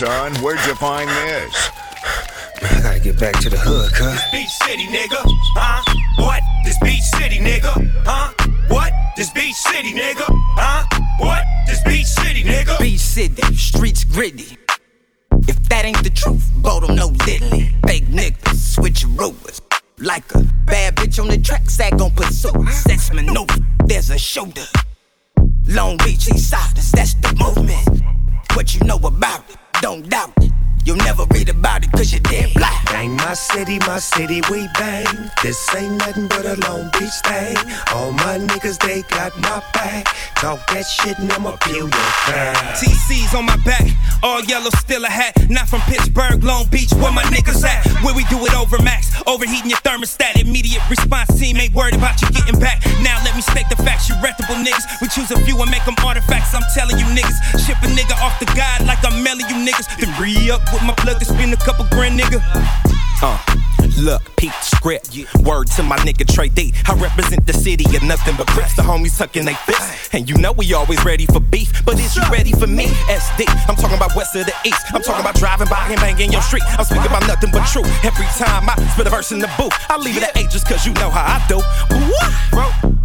son? Where'd you find this? I gotta get back to the hood, cuz. Beach City, nigga. Huh? What? This Beach City, nigga. Huh? What? This Beach City, nigga. Huh? What? This Beach City, nigga. Beach City, streets gritty. If that ain't the truth, Bodum no diddly. Fake niggas, switch rovers. Like a bad bitch on the track, sag on pursuit. Sex maneuver, there's a shoulder. Long Beach, East Siders, that's the movement. What you know about it, don't doubt it. You'll never read about it cause you're dead black. Bang my city, my city, we bang. This ain't nothing but a Long Beach thing. All my niggas, they got my back. Talk that shit and I'ma peel your back. TC's on my back, all yellow, still a hat. Not from Pittsburgh, Long Beach, where my niggas at? Where we do it over max, overheating your thermostat. Immediate response team ain't worried about you getting back. Now let me state the facts, you reputable niggas. We choose a few and make them artifacts. I'm telling you niggas, ship a nigga off the guide like I'm mailing you niggas. Then re up with my plug to spend a couple grand, nigga. Uh, look, peep script. Word to my nigga Trey D. I represent the city of nothing but crips. The homies tucking they fists. And you know we always ready for beef. But is you ready for me? SD. I'm talking about west of the east. I'm talking about driving by and banging your street. I'm speaking about nothing but truth. Every time I spit a verse in the booth, I leave it at eight just cause you know how I do. What? Bro.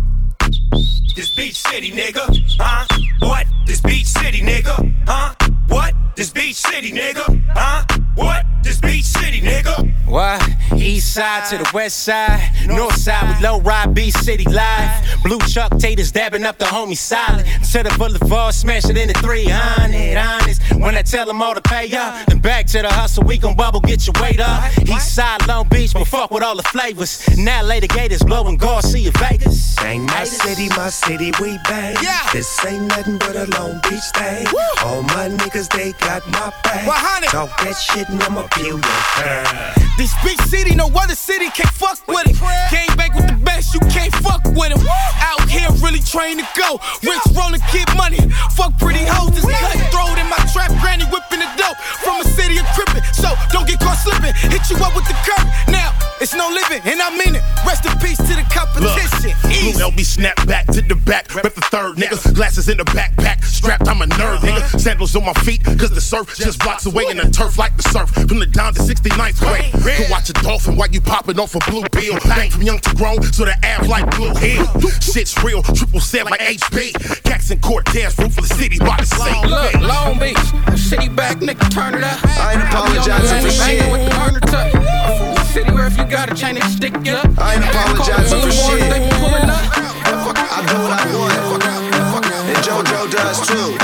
This beach city, nigga. Huh? What? This beach city, nigga. Huh? What? This beach city, nigga. Huh? What? This beach city, nigga. What? East side to the west side, north side with low ride, beach City live. Blue Chuck Taylors dabbing up the homie solid. To the boulevard, smash it into 300. Honest, when I tell them all to pay up, then back to the hustle, we gon' bubble, get your weight up. East side, Long Beach, but fuck with all the flavors. Now later gators blowing Garcia Vegas. Bang my city, my city, we bang. Yeah. This ain't nothing but a Long Beach thing. All my niggas, they got my back. 100. Talk that shit and I'ma peel your back. This big city, no other city can't fuck with it. Came back with the best, you can't fuck with him. Out here really trained to go. Rich rolling, get money. Fuck pretty hoes, this cutthroat in my trap, granny whipping the dope. From a city of crippin', so don't get caught slipping. Hit you up with the curb. Now, it's no living, and I mean it. Rest in peace to the competition. Blue Easy. LB snap back to the back, rep the third nigga. Glasses in the backpack, strapped, I'm a nerd nigga. Uh-huh. Sandals on my feet, cause the surf just blocks away in the turf like the surf. From the down to 69th grade. Could watch a dolphin while you popping off a blue pill. Bang from young to grown, so the abs like blue hill. Shit's real, triple set like HB. Jackson Cortez, roof of the city, by the sea. Look, Long Beach, city back, nigga, turn it up. I ain't apologizing for shit. Banging with the burner tuck. I'm from the city where if you got a chain, they stick you up. I ain't apologizing for shit. They be up. I do what I want. And JoJo does too.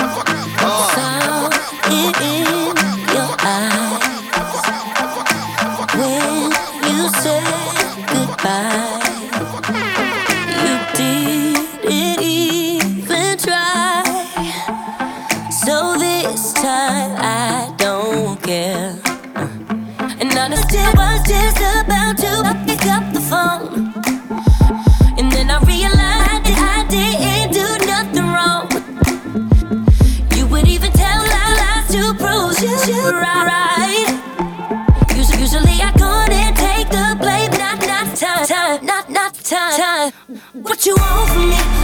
Uh, you want from me?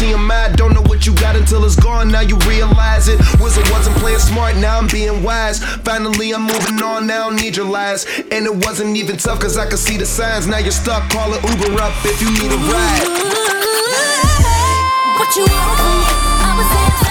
TMI. Don't know what you got until it's gone, now you realize it. Wizard wasn't playing smart, now I'm being wise. Finally, I'm moving on, now I need your lies. And it wasn't even tough, cause I could see the signs. Now you're stuck, call an Uber up if you need a ride. What you want? I was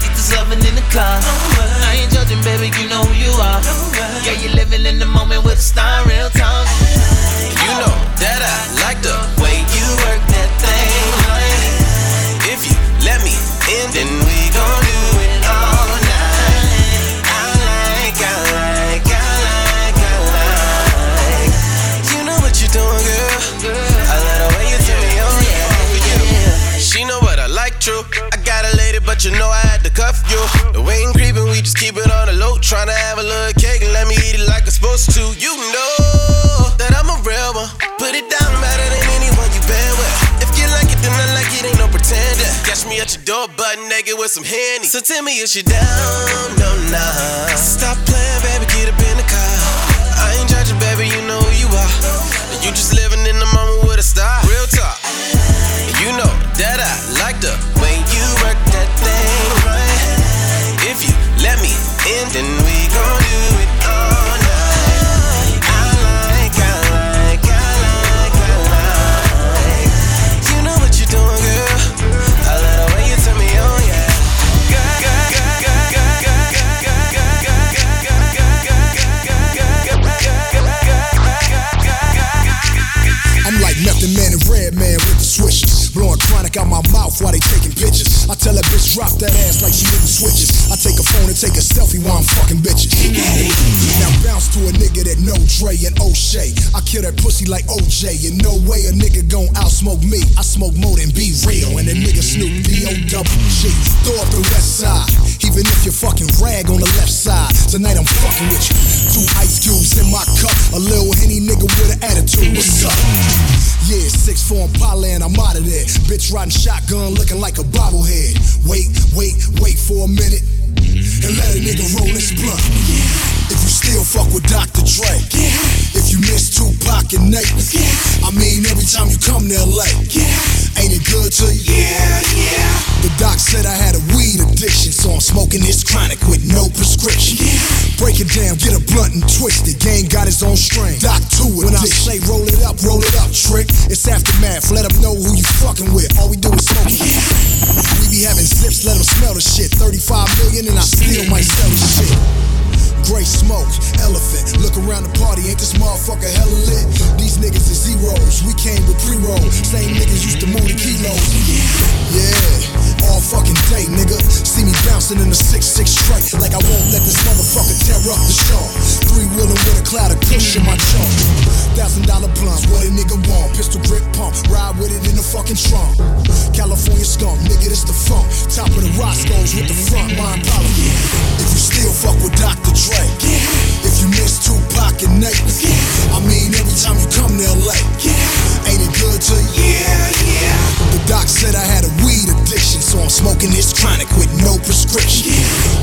get this loving in the car. Tryna have a little cake and let me eat it like I'm supposed to. You know that I'm a real one. Put it down better than anyone you been with. If you like it, then I like it, ain't no pretender. Catch me at your door, butt naked with some handy. So tell me, is you down? No, nah. Stop playing, baby, get up in the car. I ain't judging, baby, you know who you are. You just living in the moment with a star. Real talk. You know that I like the while they taking pictures. I tell that bitch drop that ass like she hitting switches. I take a phone and take a selfie while I'm fucking bitches. Now bounce to a nigga that know Dre and O'Shea. I kill that pussy like OJ. And no way a nigga gon' outsmoke me. I smoke more than be real. And that nigga Snoop D-O-double-G. Throw up the west side. Even if you're fucking rag on the left side. Tonight I'm fucking with you. Two ice cubes in my cup. A little henny nigga with an attitude. What's up? Yeah, six four Impala and I'm out of there. Bitch riding shotgun looking like a bobblehead. Wait, wait, wait for a minute. And let a nigga roll his blunt. Still fuck with Dr. Dre. Yeah. If you miss Tupac and Nate. yeah. I mean, every time you come to LA. yeah. Ain't it good to you? Yeah, yeah. The doc said I had a weed addiction, so I'm smoking this chronic with no prescription. Yeah. Break it down, get a blunt and twist it. Gang got his own strain. Doc 2 When I say roll it up, roll it up, trick. It's aftermath, let them know who you fucking with. All we do is smoke it. We be having zips, let them smell the shit. 35 million and I still might sell the shit. Gray smoke, elephant. Look around the party, ain't this motherfucker hella lit? These niggas is zeros, we came with pre-roll. Same niggas used to move the kilos. Yeah, all fucking day, nigga. See me bouncing in the 6-6 straight, like I won't let this motherfucker tear up the show. Three wheeling with a cloud of kush in my trunk. Thousand dollar blunts, what a nigga want? Pistol grip pump, ride with it in the fucking trunk. California skunk, nigga, this the funk. Top of the Roscoe's with the front, my apology. If you still fuck with Dr. Dre, if you miss Tupac and Nate, I mean, every time you come to LA, ain't it good to you? Yeah, yeah. The doc said I had a weed addiction, so I'm smoking this chronic with no prescription.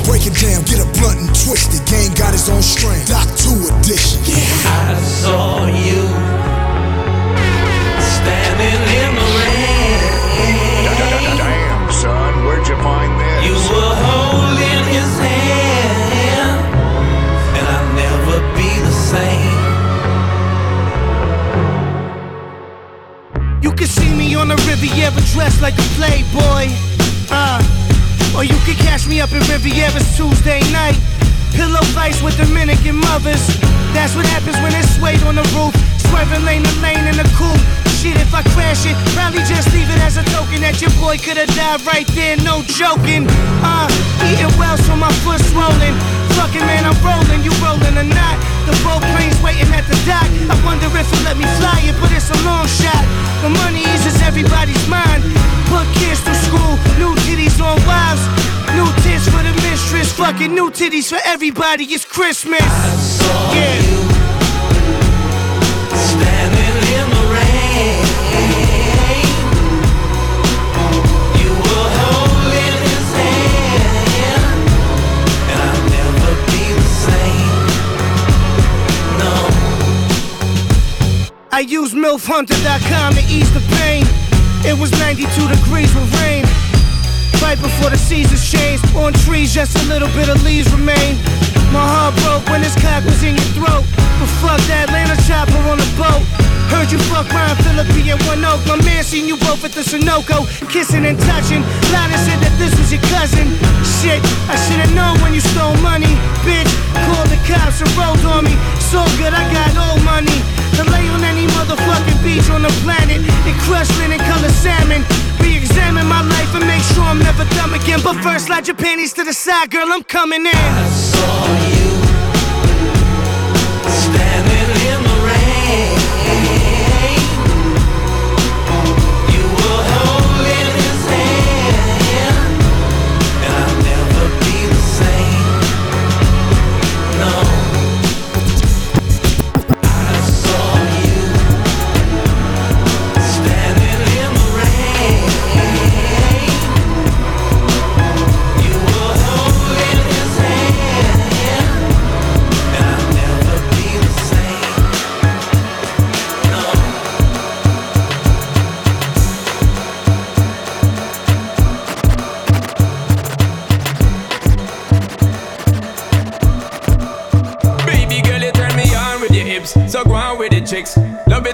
Break it down, get a blunt and twist it. Gang got his own strain. Riviera's Tuesday night. Pillow fights with Dominican mothers. That's what happens when it's swayed on the roof. Swerving lane to lane in the coupe. Shit, if I crash it, probably just leave it as a token that your boy could've died right there, no joking. Uh, eating well so my foot swollen. Fucking man, I'm rolling, you rolling or not. The boat plane's waiting at the dock. I wonder if it let me fly it, but it's a long shot. The money eases everybody's mind. Put kids through school, new titties on wives. New tits for the mistress, fucking new titties for everybody. It's Christmas. Yeah. I used MILFHunter.com to ease the pain. It was 92 degrees with rain. Right before the seasons changed, on trees just a little bit of leaves remain. My heart broke when this cock was in your throat. But fuck that Atlanta chopper on a boat. Heard you fuck Ryan Phillippe and One Oak. My man seen you both at the Sunoco, kissing and touching. Lana said that this was your cousin. Shit, I should've known when you stole money. Bitch, called the cops and rolled on me. So good, I got old money. To lay on any motherfucking beach on the planet. In crushed linen color salmon. Re-examine my life and make sure I'm never dumb again. But first, slide your panties to the side, girl. I'm coming in.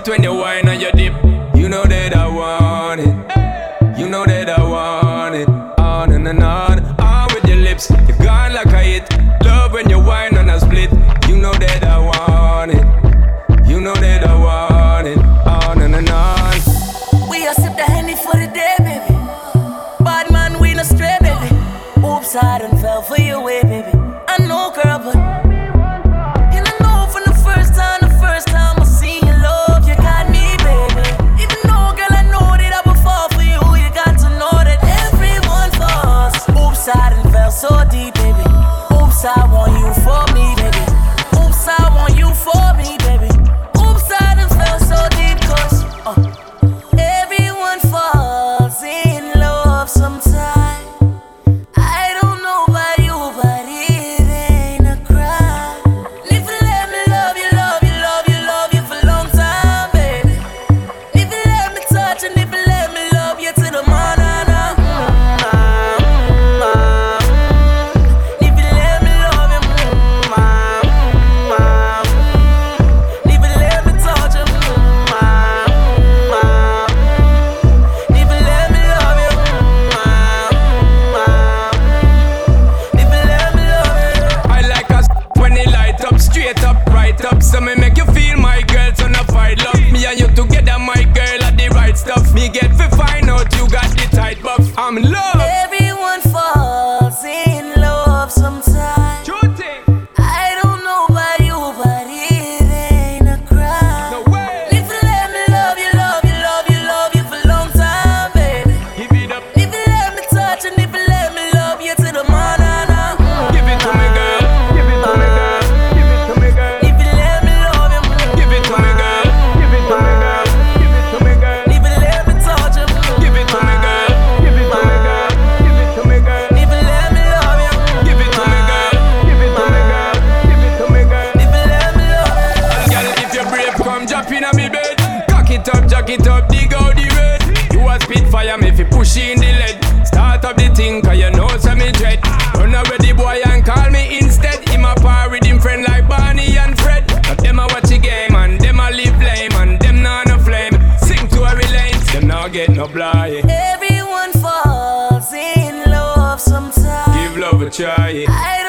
2021 it up, dig out the red. You a spit fire, me fi push in the lead. Start up the thing, cause you know some me dread. Run away the boy and call me instead. Him a par with him friend like Barney and Fred. But them a watch the game and them a live lame and them not no flame. Sing to a relate, them not get no apply. Everyone falls in love sometimes. Give love a try. I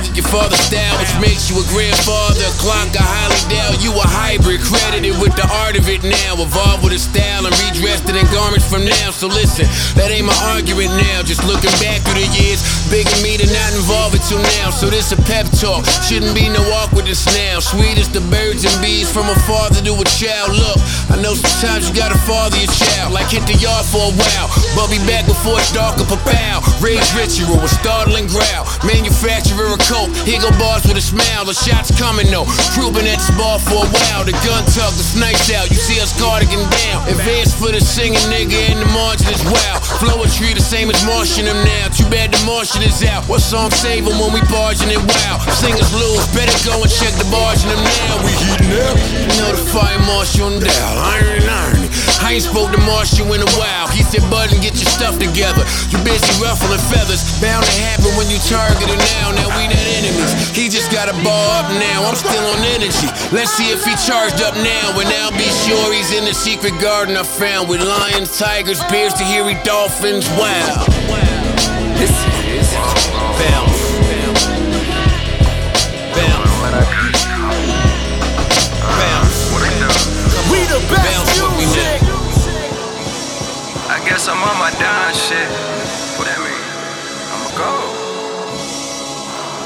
father, your father's style, which makes you a grandfather. A clock, I highly doubt you a hybrid, credited with art of it now. Evolved with a style and redressed it in garments from now. So listen, that ain't my argument now. Just looking back through the years, big of me to not involve it till now. So this a pep talk. Shouldn't be no awkwardness now. Sweet as the birds and bees from a father to a child. Look, I know sometimes you gotta father your child. Like hit the yard for a while, but be back before it's dark up a pow. Rage ritual with startling growl. Manufacturer a coat, here go bars with a smile. The shots coming though. Crew been at this bar for a while. The gun tuck, the You see us cardigan down. Advance for the singing nigga and the margin is wild. Flow a tree the same as Martian them now. Too bad the Martian is out. What song save them when we barging it wild? Singers lose, better go and check the barging them now. We heating up. You know the. Iron, iron. I ain't spoke to Marshall in a while. He said, Bud, get your stuff together. You busy ruffling feathers. Bound to happen when you target it now. Now we not enemies. He just got a ball up now. I'm still on energy. Let's see if he charged up now. And I'll be sure he's in the secret garden I found with lions, tigers, bears, to hear dolphins. Wow. This is Bounce. The best music. I guess I'm on my down shit. What that mean? I'ma go.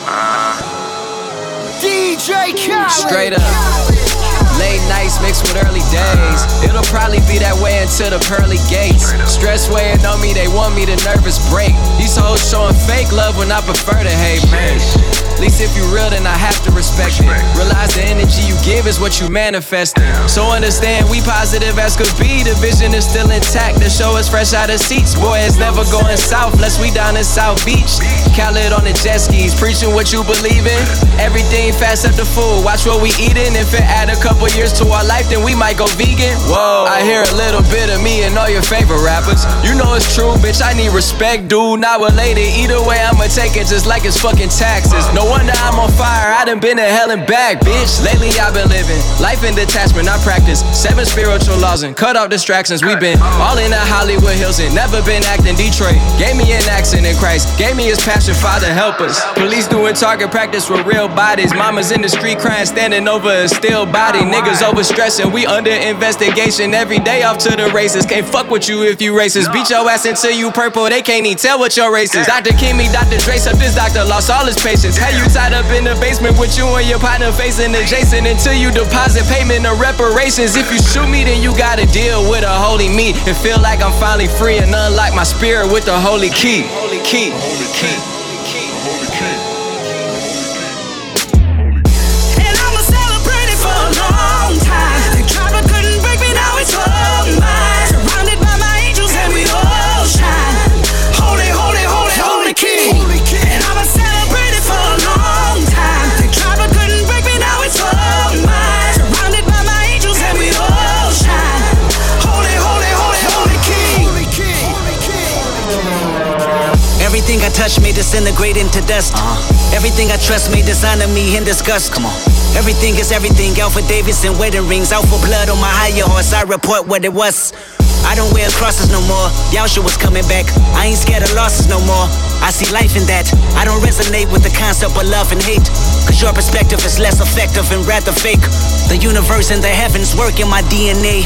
Uh. DJ Khaled. Straight up. Late nights mixed with early days. It'll probably be that way until the pearly gates. Stress weighing on me, they want me to nervous break. These hoes showing fake love when I prefer to hate, man. At least if you real, then I have to respect it. Realize the energy you give is what you manifest. So understand we positive as could be. The vision is still intact. The show is fresh out of seats. Boy, it's never going south unless we down in South Beach. Khaled on the jet skis, preaching what you believe in. Everything fast up the food. Watch what we eating. If it add a couple years to our life, then we might go vegan. Whoa, I hear a little bit of me and all your favorite rappers. You know it's true, bitch. I need respect, dude. Not related. Either way, I'ma take it just like it's fucking taxes. No wonder I'm on fire. I done been to hell and back, bitch. Lately I've been living life in detachment. I practice seven spiritual laws and cut off distractions. We've been all in the Hollywood Hills and never been acting Detroit. Gave me an accent in Christ. Gave me his passion. Father, help us. Police doing target practice with real bodies. Mamas in the street crying, standing over a still body. Niggas overstressing. We under investigation every day off to the races. Can't fuck with you if you racist. Beat your ass until you purple. They can't even tell what your race is. Dr. Kimmy, Dr. Dre, up this doctor lost all his patience. How you tied up in the basement with you and your partner facing adjacent until you deposit payment of reparations. If you shoot me, then you gotta deal with a holy me and feel like I'm finally free and unlock my spirit with the holy key. Holy key. Holy key. Everything I touch may disintegrate into dust. Uh-huh. Everything I trust may dishonor me in disgust. Come on. Everything is everything. Alpha Davidson wedding rings. Out for blood on my higher horse. I report what it was. I don't wear crosses no more. Yasha was coming back. I ain't scared of losses no more. I see life in that. I don't resonate with the concept of love and hate. Cause your perspective is less effective and rather fake. The universe and the heavens work in my DNA.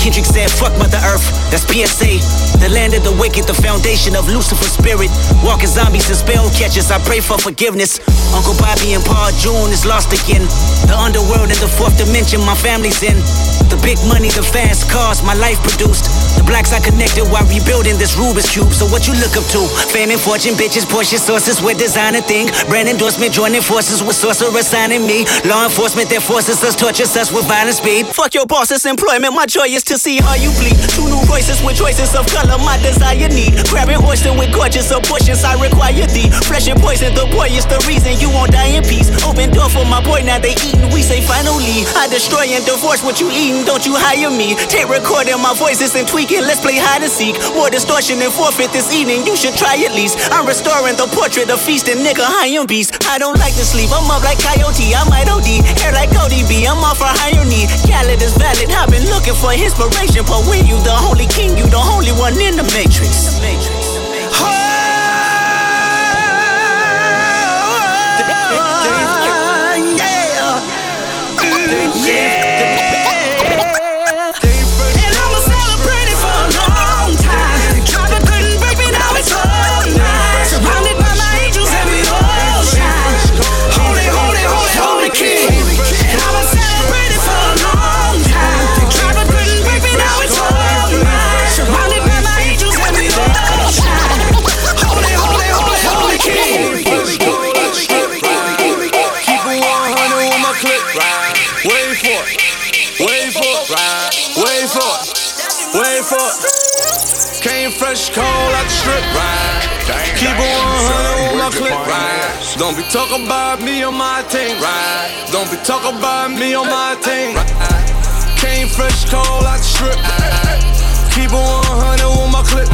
Kendrick said, fuck Mother Earth, that's PSA. The land of the wicked, the foundation of Lucifer's spirit. Walking zombies and spell catchers, I pray for forgiveness. Uncle Bobby and Paul June is lost again. The underworld and the fourth dimension, my family's in. The big money, the fast cars, my life produced. The blacks I connected while rebuilding this Rubik's Cube. So what you look up to? Fame and fortune, bitches, Porsche sources with designer thing. Brand endorsement, joining forces with sorcerer signing me. Law enforcement that forces us, tortures us with violent speed. Fuck your boss's employment, my joy is to see how you bleed. Two new voices with choices of color, my desire need. Grabbing oyster with gorgeous abortions, I require thee. Flesh and poison, the boy is the reason you won't die in peace. Open door for my boy, now they eating, we say finally. I destroy and divorce what you eating, don't you hire me. Take recording my voices and tweaking, let's play hide and seek. More distortion and forfeit this evening, you should try at least. I'm restoring the portrait of feasting, nigga, I am beast. I don't like to sleep, I'm up like coyote, I might OD. Hair like Cody B, I'm off for higher knee. Khaled is valid, I've been looking for inspiration, but when you the holy king, you the only one in the matrix. Oh, Don't be talking about me on my team, ride. Don't be talking about me on my team. Came fresh, cold out the strip. Keep it 100 on my clip.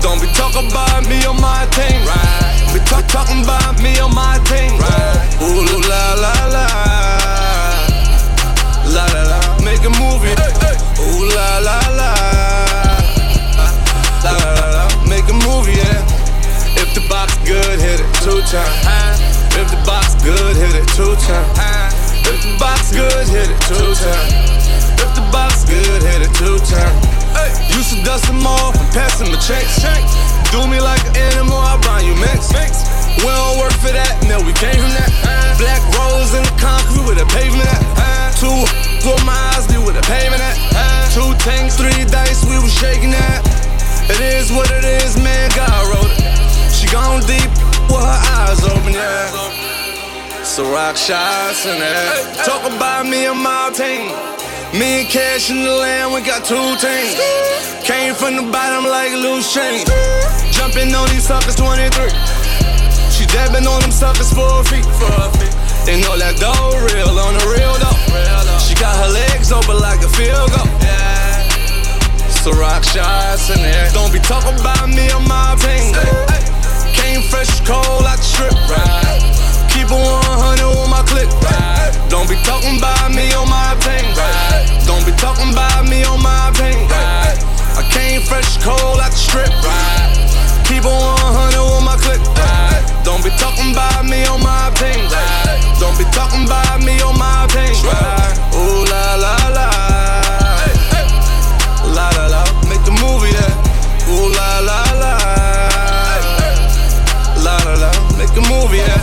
Don't be talking about me on my team, ride. Be talk, talking about me on my team, ride. Ooh la la la. La la la. Make a movie. Ooh la la la. La la la la. Make a movie, yeah. The box good, hit it two times. If the box good, hit it two times. If the box good, hit it two times. If the box good, hit it two times. Used to dust them off and pass them the checks. Do me like an animal, I buy you mix. We don't work for that, no, we came from that. Black rose in the concrete with a pavement at. Two for my eyes, we with a pavement at. Two tanks, three dice, we was shaking that. It is what it is, man, God wrote it. Gone deep with her eyes open, yeah. So rock shots in there. Talk about me and my team. Me and Cash in the land, we got two teams. Came from the bottom like a loose chain. Jumping on these suckers 23. She dabbing on them suckers for a feet. They know that dough real on the real though. She got her legs open like a field goal. So rock shots in there. Don't be talking about me on my team. Came fresh, cold the strip, right? Keep it 100 on my clip, right? Don't be talking about me on my team, right? Don't be talking about me on my team, right? I came fresh, cold the strip, right? Keep it 100 on my clip, right? Don't be talking about me on my team, right? Don't be talking about me on my team, right? Ooh la la la. La la la, make a movie, yeah. Ooh la. La movie, yeah.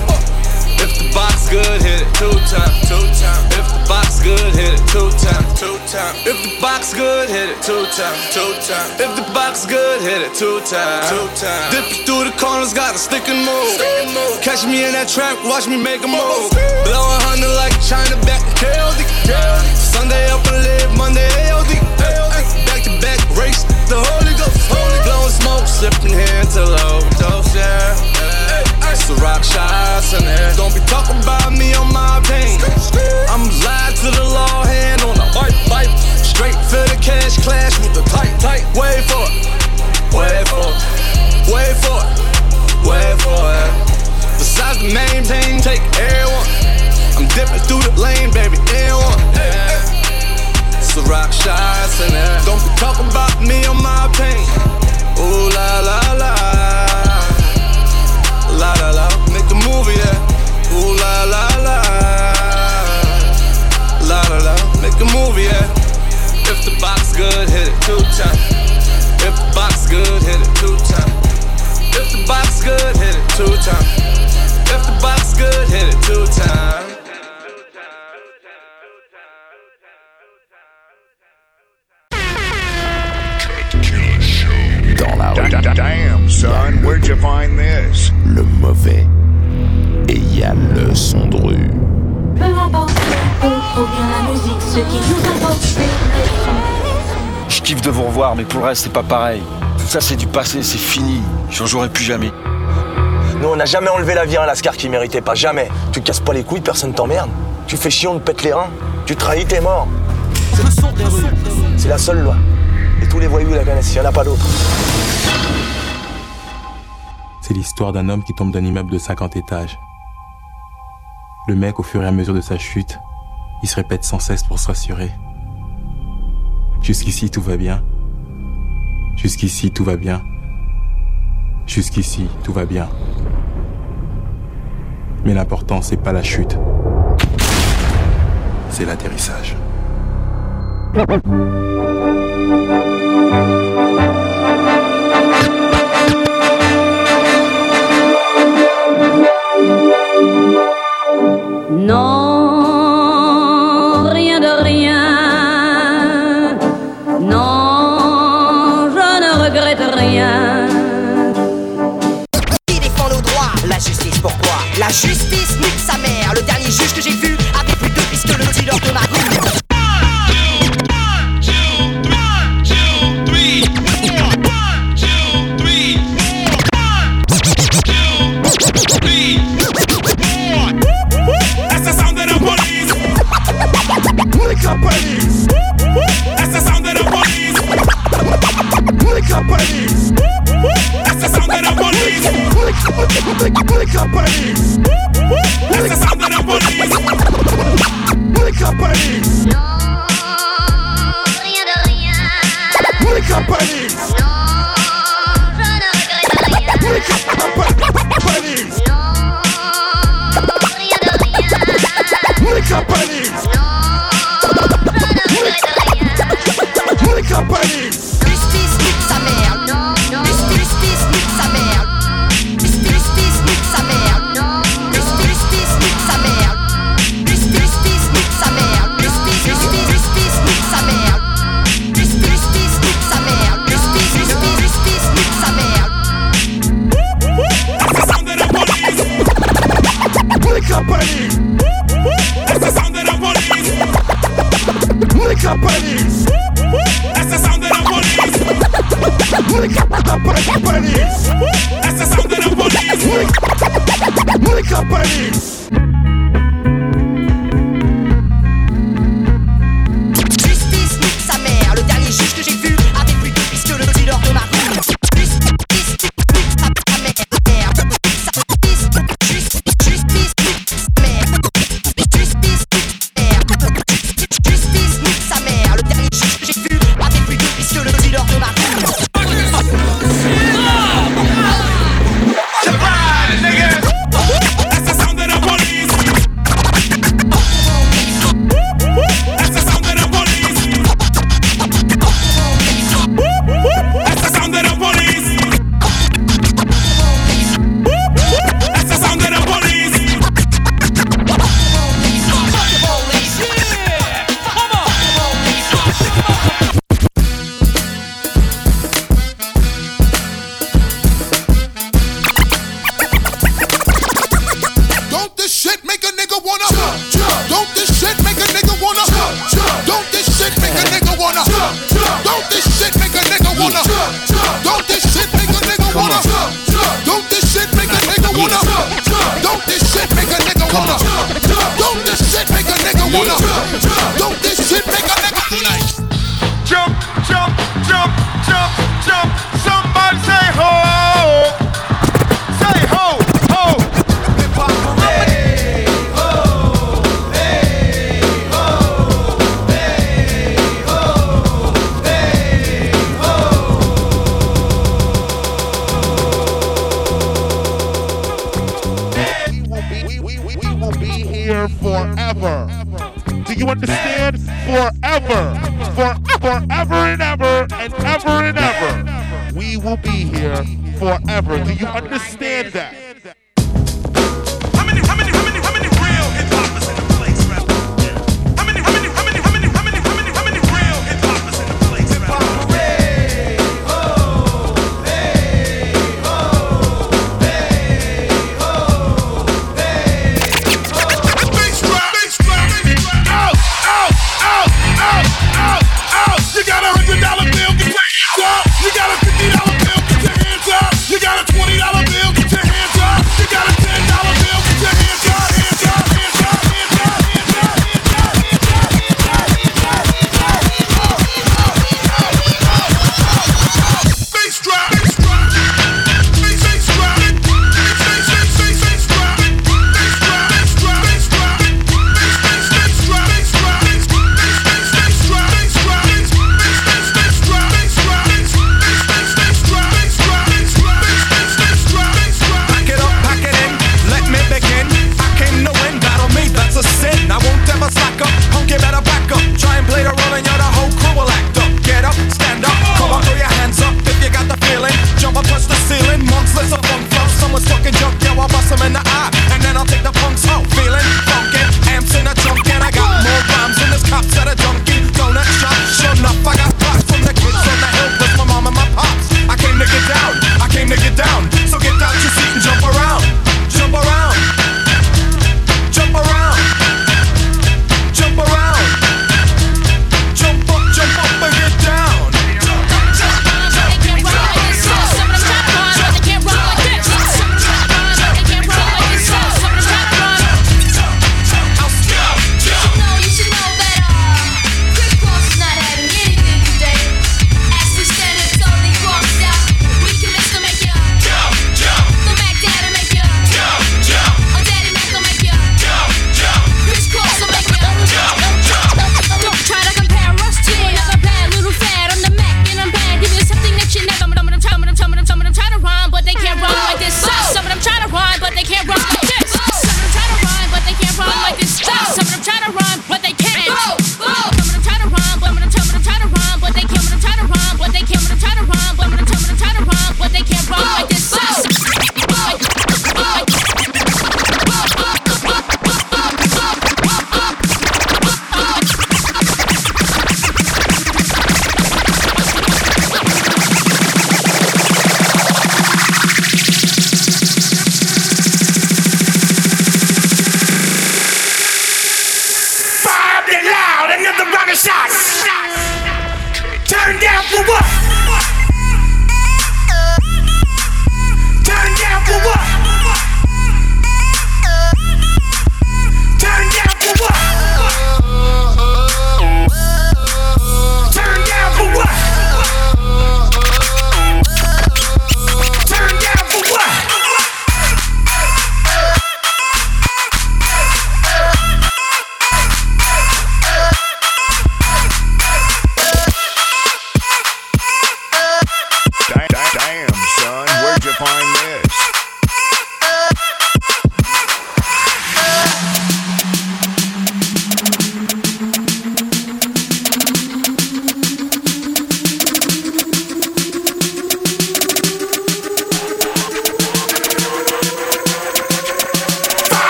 If the box good, hit it two times, two times. If the box good, hit it two times, two times. If the box good, hit it two times, two times. If the box good, hit it two times, two times. Dip through the corners, got a stick and move. Catch me in that trap, watch me make a move. Blow a hundred like China back in KLD. Sunday up and live, Monday ALD. Back to back race, the Holy Ghost. Holy glowing smoke, sipping here till overdose, yeah. So rock shots in there. Don't be talking about me on my pain. I'm live to the law, hand on the white pipe. Straight for the cash, clash with the tight, tight. Wait for it, wait for it, wait for it, wait for it. Besides the main thing, take everyone. I'm dipping through the lane, baby, everyone. So rock shots in there. Don't be talking about me on my pain. Ooh la la la. La la la, make a movie, yeah. Ooh la la la. La la la, make a movie, yeah. If the box good, hit it two times. If the box good, hit it two times. If the box good, hit it two times. If the box good, hit it two times. Damn, son, where'd you find this? Le mauvais. Et il y a le son de rue. Peu importe le ou bien la musique, ce qui nous importe, c'est le son. Je kiffe de vous revoir, mais pour le reste, c'est pas pareil. Tout ça, c'est du passé, c'est fini. J'en jouerai plus jamais. Nous, on n'a jamais enlevé la vie à un lascar qui méritait pas, jamais. Tu te casses pas les couilles, personne t'emmerde. Tu fais chier, on te pète les reins. Tu trahis, t'es mort. C'est la seule loi. Et tous les voyous la connaissent, y en a pas d'autre. C'est l'histoire d'un homme qui tombe d'un immeuble de 50 étages. Le mec, au fur et à mesure de sa chute, il se répète sans cesse pour se rassurer. Jusqu'ici, tout va bien. Jusqu'ici, tout va bien. Jusqu'ici, tout va bien. Mais l'important, c'est pas la chute. C'est l'atterrissage.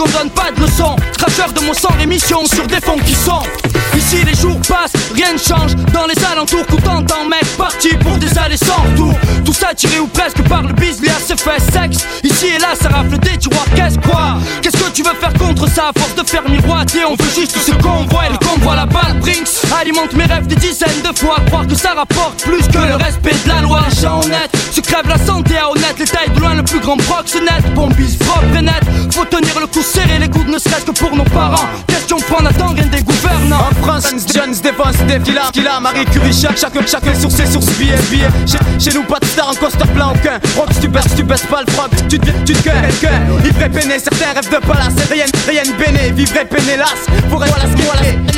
Prof Donc on donne pas de leçons. De mon sang, émission sur des fonds qui sont. Ici les jours passent, rien ne change. Dans les alentours, coup t'entends mec Parti pour des allées sans retour. Tout ça tiré ou presque par le bis, à sexe. Ici et là ça rafle des tiroirs, qu'est-ce quoi? Tu veux faire contre ça À force de faire miroiter, on veut juste ce qu'on voit Et le convoi la balle Brinks Alimente mes rêves des dizaines de fois Croire que ça rapporte plus que le respect de la loi. Gens honnêtes, se crève la santé à honnête Les tailles de loin le plus grand proxénète Bombise propre et net Faut tenir le coup serré, les coudes ne serait-ce que pour nos parents. Question prendre à temps, rien En France, jeunes se défense des filas Qu'il a Marie Curie, chaque, chacun, chacun sur ses sources billets, billets chez, chez nous, pas de star en coaster plein aucun si tu baisses, tu baisses pas le froc Tu te tu te quelqu'un Ivre et peiné, certains rêvent de palace. Rien, rien de béné, vivre et peiné, las Faut rester, voilà, voilà,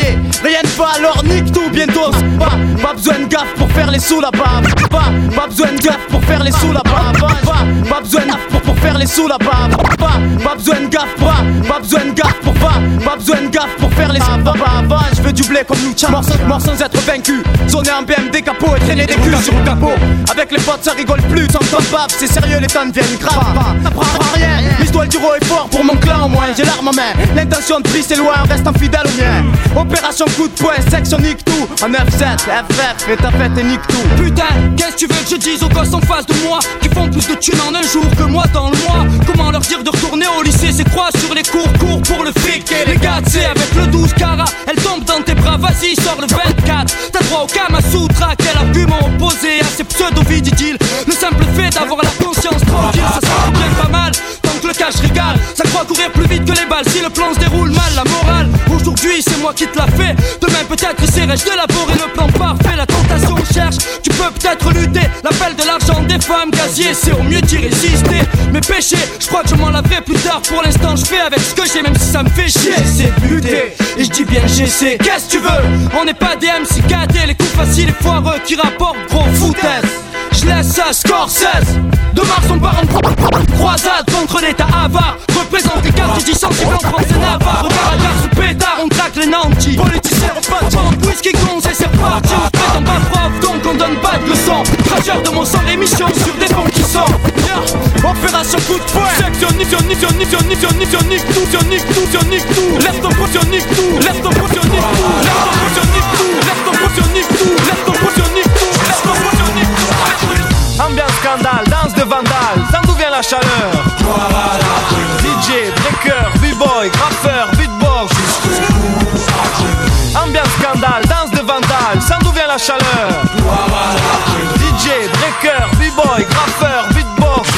Rien ne va, alors nique tout bientôt. Pas, pas besoin de gaffe pour faire les sous là-bas. Pas, pas besoin de gaffe pour faire les sous là-bas. Pas, pas, pas besoin de gaffe pour, pour faire les sous là-bas. Pas, pas besoin de gaffe, pas, pas besoin de gaffe pour pas Pas besoin de gaffe pour faire les sous là-bas Je veux du blé comme nous, mort sans, mort sans être vaincu. Zoner en BMD capot et traîner des culs sur le capot. Avec les potes ça rigole plus, sans top bab C'est sérieux les temps deviennent graves. Ça prend rien, l'histoire du est fort pour mon clan au moins. J'ai l'arme en main, l'intention de prise c'est loin, reste fidèle au mien. Opération coup de poing, section nique tout. En F7, FF, et ta fête et nique tout. Putain, qu'est-ce que tu veux que je dise aux gosses en face de moi Qui font plus de thunes en un jour que moi dans le mois? Comment leur dire de retourner au lycée? C'est quoi sur les cours, cours pour le fric? Et les gars, c'est avec le 12 cara Elle tombe dans tes bras, vas-y, sors le 24 T'as droit au Kama Sutra, quel argument opposé à ces pseudo-vididiles Le simple fait d'avoir la conscience tranquille, ça bien pas mal Ça croit courir plus vite que les balles. Si le plan se déroule mal, la morale Aujourd'hui c'est moi qui te l'a fait Demain peut-être essaierai-je d'élaborer le plan parfait. La tentation cherche, tu peux peut-être lutter. L'appel de l'argent des femmes gazier C'est au mieux d'y résister. Mes péchés, je crois que je m'en laverai plus tard. Pour l'instant je fais avec ce que j'ai même si ça me fait chier. C'est buter, et je dis bien j'essaie Qu'est-ce que tu veux? On n'est pas des MC Les coups faciles et foireux qui rapportent gros foutaise je laisse à Scorsese. De Mars, on part en croisade contre l'état avare. Représente les cartes du sensible en français navarre. Au Canada, sous pétard, on traque les nantis. Politiciens, repartis. Whisky, gonze et c'est reparti. On se prétend pas prof, donc on donne pas de leçons. Trageur de mon sang, émission sur des ponts qui sont. Opération coup de poing. Sectionnique, nique, la chaleur. DJ, breaker, b-boy, graffeur, beatbox.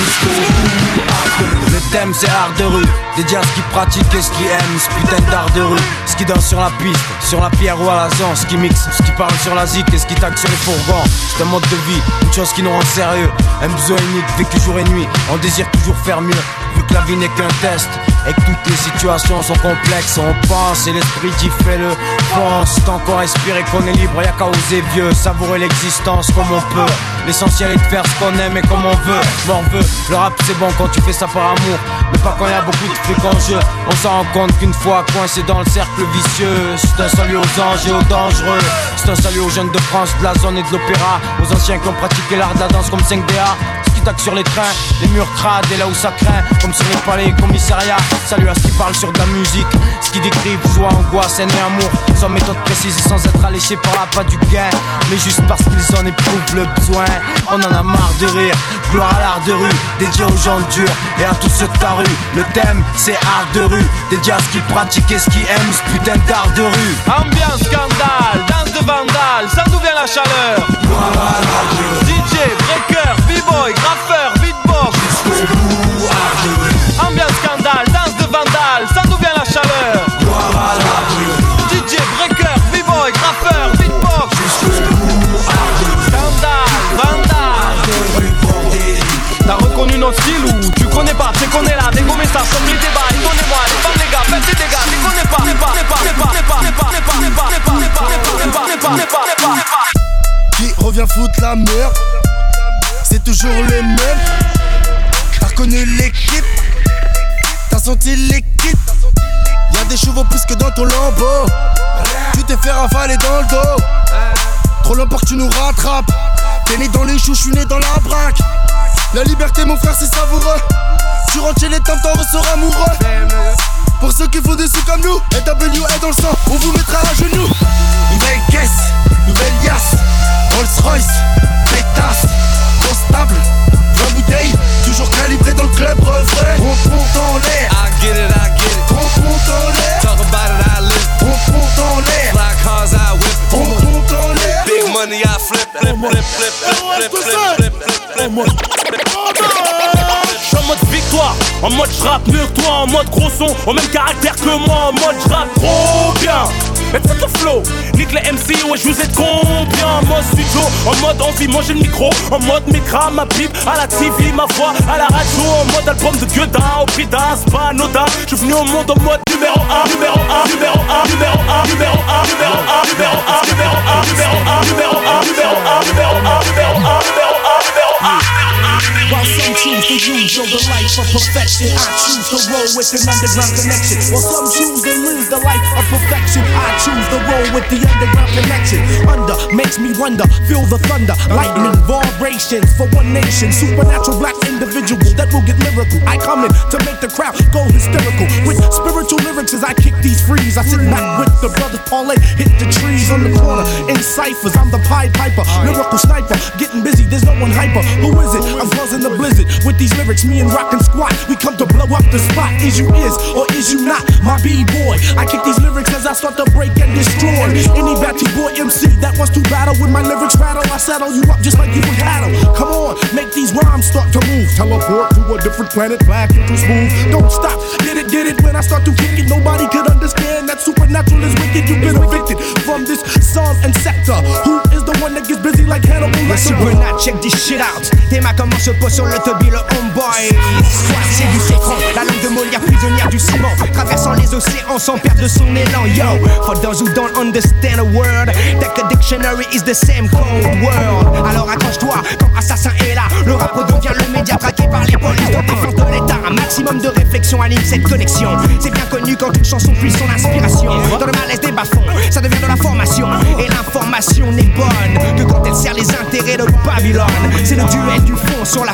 Le thème c'est art de rue, dédié à ce qui pratique et ce qui aime, ce putain d'art de rue, ce qui danse sur la piste, sur la pierre ou à la zone, ce qui mixe, ce qui parle sur la zik et ce qui tague sur les fourgons. C'est un mode de vie, une chose qui nous rend sérieux, un besoin unique vécu jour et nuit, on désire toujours faire mieux, vu que la vie n'est qu'un test. Et que toutes les situations sont complexes, on pense et l'esprit dit fais-le. Pense, tant qu'on respire et qu'on est libre, y'a qu'à oser vieux. Savourer l'existence comme on peut. L'essentiel est de faire ce qu'on aime et comme on veut. M'en veut, le rap c'est bon quand tu fais ça par amour. Mais pas quand y a beaucoup de On s'en rend compte qu'une fois coincé dans le cercle vicieux, c'est un salut aux anges et aux dangereux. C'est un salut aux jeunes de France, de la zone et de l'opéra. Aux anciens qui ont pratiqué l'art de la danse comme 5DA sur les trains, les murs crades et là où ça craint, comme sur les palais et commissariats. Salut à ce qui parle sur de la musique, ce qui décrivent joie, angoisse, haine et amour, sans méthode précise et sans être alléché par la pas du gain, mais juste parce qu'ils en éprouvent le besoin. On en a marre de rire, gloire à l'art de rue, dédié aux gens durs et à tous ceux de ta rue. Le thème c'est art de rue, dédié à ce qu'ils pratiquent et ce qu'ils aiment, ce putain d'art de rue. Ambiance scandale, danse de vandale, ça nous vient la chaleur. DJ, breaker, b-boy, graffeur, beatbox. Ambiance scandale, danse de vandale, ça nous vient la chaleur. DJ, breaker, b-boy, graffeur, beatbox. Scandale, vandale. T'as reconnu notre style ou tu connais pas, tu connais là, dégommer ça, somme les débats, donnez-moi, les femmes, les gars, faites des dégâts, tu connais pas, pas, pas, pas, pas. Qui revient foutre la merde toujours les mêmes. T'as reconnu l'équipe. T'as senti l'équipe. Y'a des chevaux plus que dans ton lambeau. Tu t'es fait ravaler dans le dos. Trop longtemps que tu nous rattrapes. T'es né dans les choux, j'suis né dans la braque. La liberté mon frère c'est savoureux. Tu rentres chez les temps, t'en ressors amoureux. Pour ceux qui font des sous comme nous NWA dans le sang, on vous mettra à genoux. Nouvelle caisse, nouvelle yasse. Rolls Royce, pétasse, stable 20 bouteilles, toujours calibré dans le club refrain. On compte en l'air. I get it, I get it. On compte en l'air. Talk about it, I live. On compte en l'air. Fly cars, I whip. On compte en l'air. Big money, I flip it Flip, flip, flip, flip, flip, flip, flip, flip, en mode victoire, en mode j'rappe mieux que toi, en mode gros son, au même caractère que moi, en mode j'rappe trop bien. Mais le flow, nique les MC, ouais je vous ai combien En mode studio, en mode envie, manger le micro En mode micra, ma pipe, à la TV, ma voix à la radio En mode album de Gueudin, au prix d'un, c'est Je suis venu au monde en mode numéro 1, numéro 1, numéro 1, numéro 1, numéro 1, numéro 1, numéro 1, numéro 1, numéro 1, numéro 1, numéro 1, numéro 1, numéro 1, numéro 1, numéro 1 While some choose to use the life of perfection, I choose to roll with an underground connection. While some choose to live the life of perfection, I choose to roll with the underground connection. Under makes me wonder, feel the thunder, lightning, vibrations for one nation. Supernatural black individuals that will get lyrical. I come in to make the crowd go hysterical. With spiritual lyrics as I kick these frees. I sit back with the brothers Paulette, hit the trees on the corner in ciphers. I'm the Pied Piper, lyrical sniper, getting busy. There's no one hyper. Who is it? I'm buzzing the blizzard with these lyrics. Me and Rockin' Squat, we come to blow up the spot. Is you is or is you not my b-boy? I kick these lyrics as I start to break and destroy. Any batty boy MC that wants to battle with my lyrics rattle, I settle you up just like you were cattle. Come on, make these rhymes start to move. Teleport to a different planet, back into smooth. Don't stop, get it, get it. When I start to kick it, nobody could understand that supernatural is wicked. You've been evicted from this song and sector. Who is the one that gets busy like Hannibal Yeah, Lecter? Supernat, check this shit out. Théma comment se sur le tubby, le homeboy. C'est du sécran, la langue de Molière, prisonnière du ciment. Traversant les océans sans perdre son élan. Yo, for those who don't understand a word, take a dictionary is the same cold world. Alors accroche-toi quand Assassin est là. Le rap devient le média traqué par les polices de défense de l'État. Un maximum de réflexion anime cette connexion. C'est bien connu quand une chanson puise son inspiration. Dans le malaise des bas-fonds, ça devient de la formation. Et l'information n'est bonne que quand elle sert les intérêts de Babylone. C'est le duel du fond sur la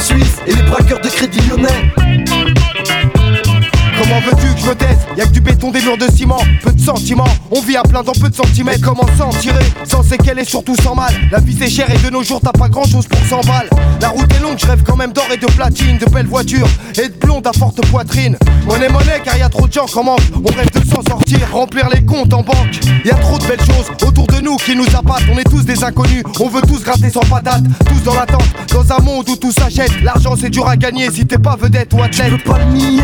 Suisse et les braqueurs de crédit lyonnais Comment veux-tu que je taise. Y'a que du béton, des murs de ciment, peu de sentiments. On vit à plein dans peu de centimètres. Comment s'en tirer Sans séquelles et surtout sans mal. La vie c'est cher et de nos jours t'as pas grand chose pour 100 balles. La route est longue, je rêve quand même d'or et de platine, de belles voitures et de blondes à forte poitrine. Monnaie, monnaie, car y a trop de gens qui en manquent. On rêve de s'en sortir, remplir les comptes en banque. Y a trop de belles choses autour de nous qui nous appâtent. On est tous des inconnus, on veut tous gratter sans patate. Tous dans l'attente, dans un monde où tout s'achète. L'argent c'est dur à gagner si t'es pas vedette ou athlète. Je peux pas le nier,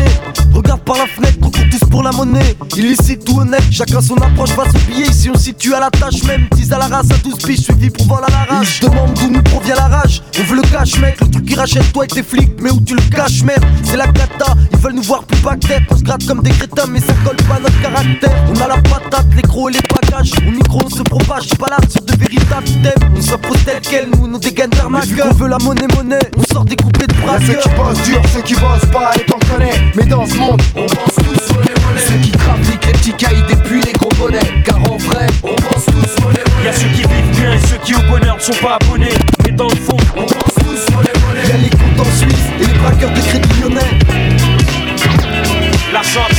regarde par la fenêtre, on court tous pour la monnaie. Illicite ou honnête, chacun son approche face au billet. Ici on situe à la tâche même, 10 à la race, à 12 piges, suivi pour vol à la rage. Je demande d'où nous provient la rage, on veut le cash mec, le truc qui rachète toi et tes flics, mais où tu le caches merde, c'est la cata, ils veulent nous voir plus tête, on se gratte comme des crétins, mais ça colle pas à notre caractère. On a la patate, les crocs et les bagages, au micro on se propage, pas là sur de véritables thèmes, on s'impose tel quel, nous nos dégaines d'arnaque. On veut la monnaie monnaie, on sort des coupés de bras. Ceux qui bossent dur, ceux qui bossent pas, et t'en connais. Mais dans ce monde, on pense tous monnaie, monnaie. Ceux qui trafiquent les petits cailles depuis les gros bonnets. Car en vrai, on pense tous monnaie, Y'a ceux qui vivent bien et ceux qui au bonheur ne sont pas abonnés. Mais dans le fond, on pense tous monnaie, monnaie. Y'a les comptes en Suisse et les braqueurs de crédit lyonnais. La chante,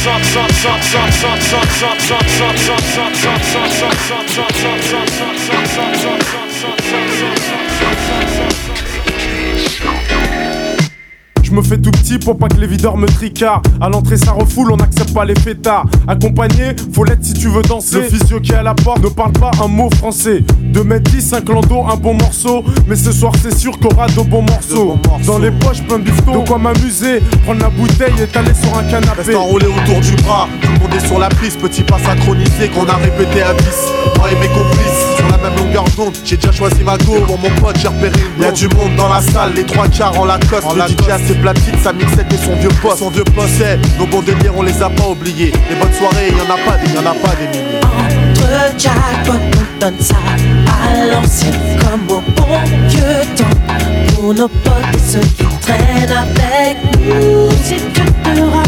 Je me fais tout petit pour pas que les videurs me tricardent. À l'entrée, ça refoule, on n'accepte pas les fêtards. Accompagné, faut l'être si tu veux danser. Le physio qui est à la porte ne parle pas un mot français. 2 mètres 10, un clando, un bon morceau. Mais ce soir, c'est sûr qu'on aura de bons morceaux. Dans les poches, plein de bifton. De quoi m'amuser, prendre la bouteille et t'aller sur un canapé. Reste enroulé autour du bras. Tout le monde est sur la piste, petit pas synchronisé qu'on a répété à 10. Moi et mes complices, sur la même longueur d'onde. J'ai déjà choisi ma go. Pour mon pote, j'ai repéré Y'a du monde dans la salle, les trois quarts en Lacoste. En le DJ a ses platines, sa mixette et son vieux poste. Son vieux poste, c'est nos bons délires, on les a pas oubliés. Les bonnes soirées, y'en a pas des, y'en a pas des milliers. Entre jackpot, on donne ça à l'ancienne comme au bon vieux temps. Pour nos potes et ceux qui traînent avec nous.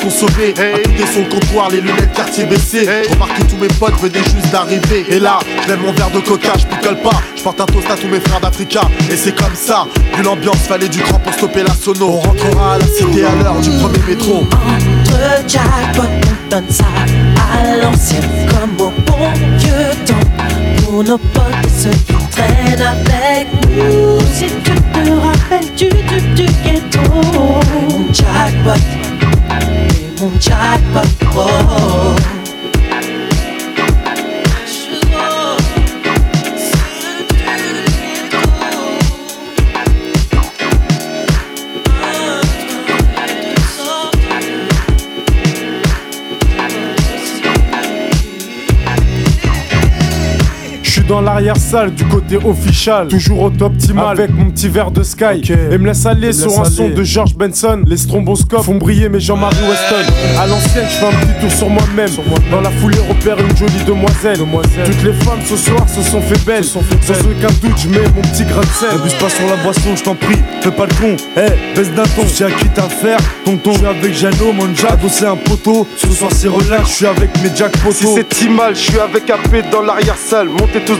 À côté sur le comptoir, les lunettes quartier baissées. Je remarque que tous mes potes venaient juste d'arriver. Et là, je mon verre de coca, je picole pas. Je porte un toast à tous mes frères d'Africa. Et c'est comme ça, vu l'ambiance, fallait du cran pour stopper la sono. On rentrera à la cité à l'heure du premier métro. Entre jackpot, on donne ça à l'ancienne comme au bon vieux temps. Pour nos potes et ceux qui traînent avec nous. Si tu te rappelles du tube du ghetto. Jackpot, un child, but. Dans l'arrière-salle du côté official, toujours au top optimal avec mon petit verre de Sky. Et me laisse aller Me sur laisse un aller. son de George Benson. Les stromboscopes font briller mes Jean-Marie Weston. À l'ancienne, je fais un petit tour sur moi-même. Dans la foulée, repère une jolie demoiselle. Toutes les femmes ce soir se sont fait belles. Sans aucun doute, je mets mon petit grain de sel. N'abuse pas sur la boisson, je t'en prie, fais pas le con. Eh, baisse d'un ton, j'ai acquis ta faire. Tonton, je suis avec Jano, mon jack, c'est un poteau. Ce soir c'est relax, je suis avec mes jack poteaux. Si c'est mal, je suis avec AP dans l'arrière-salle. Montez tous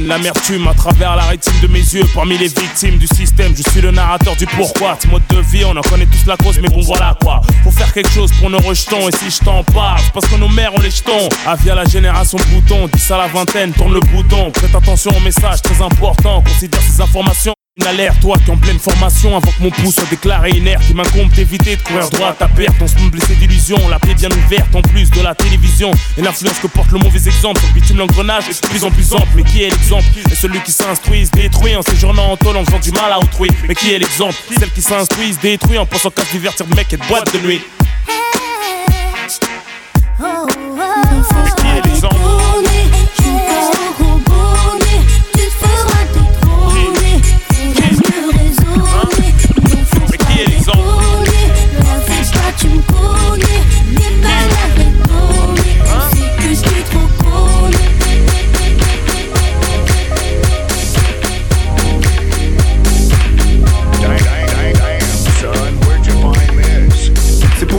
l'amertume à travers la rétine de mes yeux. Parmi les victimes du système, je suis le narrateur du pourquoi. Ce mode de vie, on en connaît tous la cause, mais bon voilà quoi. Faut faire quelque chose pour nos rejetons. Et si je t'en parle, parce que nos mères ont les jetons. Avia la génération bouton, 10 à la vingtaine, tourne le bouton. Prête attention au message très important. Considère ces informations. Toi qui en pleine formation avant que mon pouce soit déclaré inerte. Il m'incombe d'éviter de courir droit à perte On se blessé d'illusion, la paix bien ouverte En plus de la télévision. Et l'influence que porte le mauvais exemple bitume l'engrenage est de plus en plus ample. Mais qui est l'exemple? Et celui qui s'instruit se détruit En séjournant en tôle en faisant du mal à autrui. Mais qui est l'exemple? Celle qui s'instruit se détruit En pensant qu'à divertir de mec et boîte de nuit. Mais qui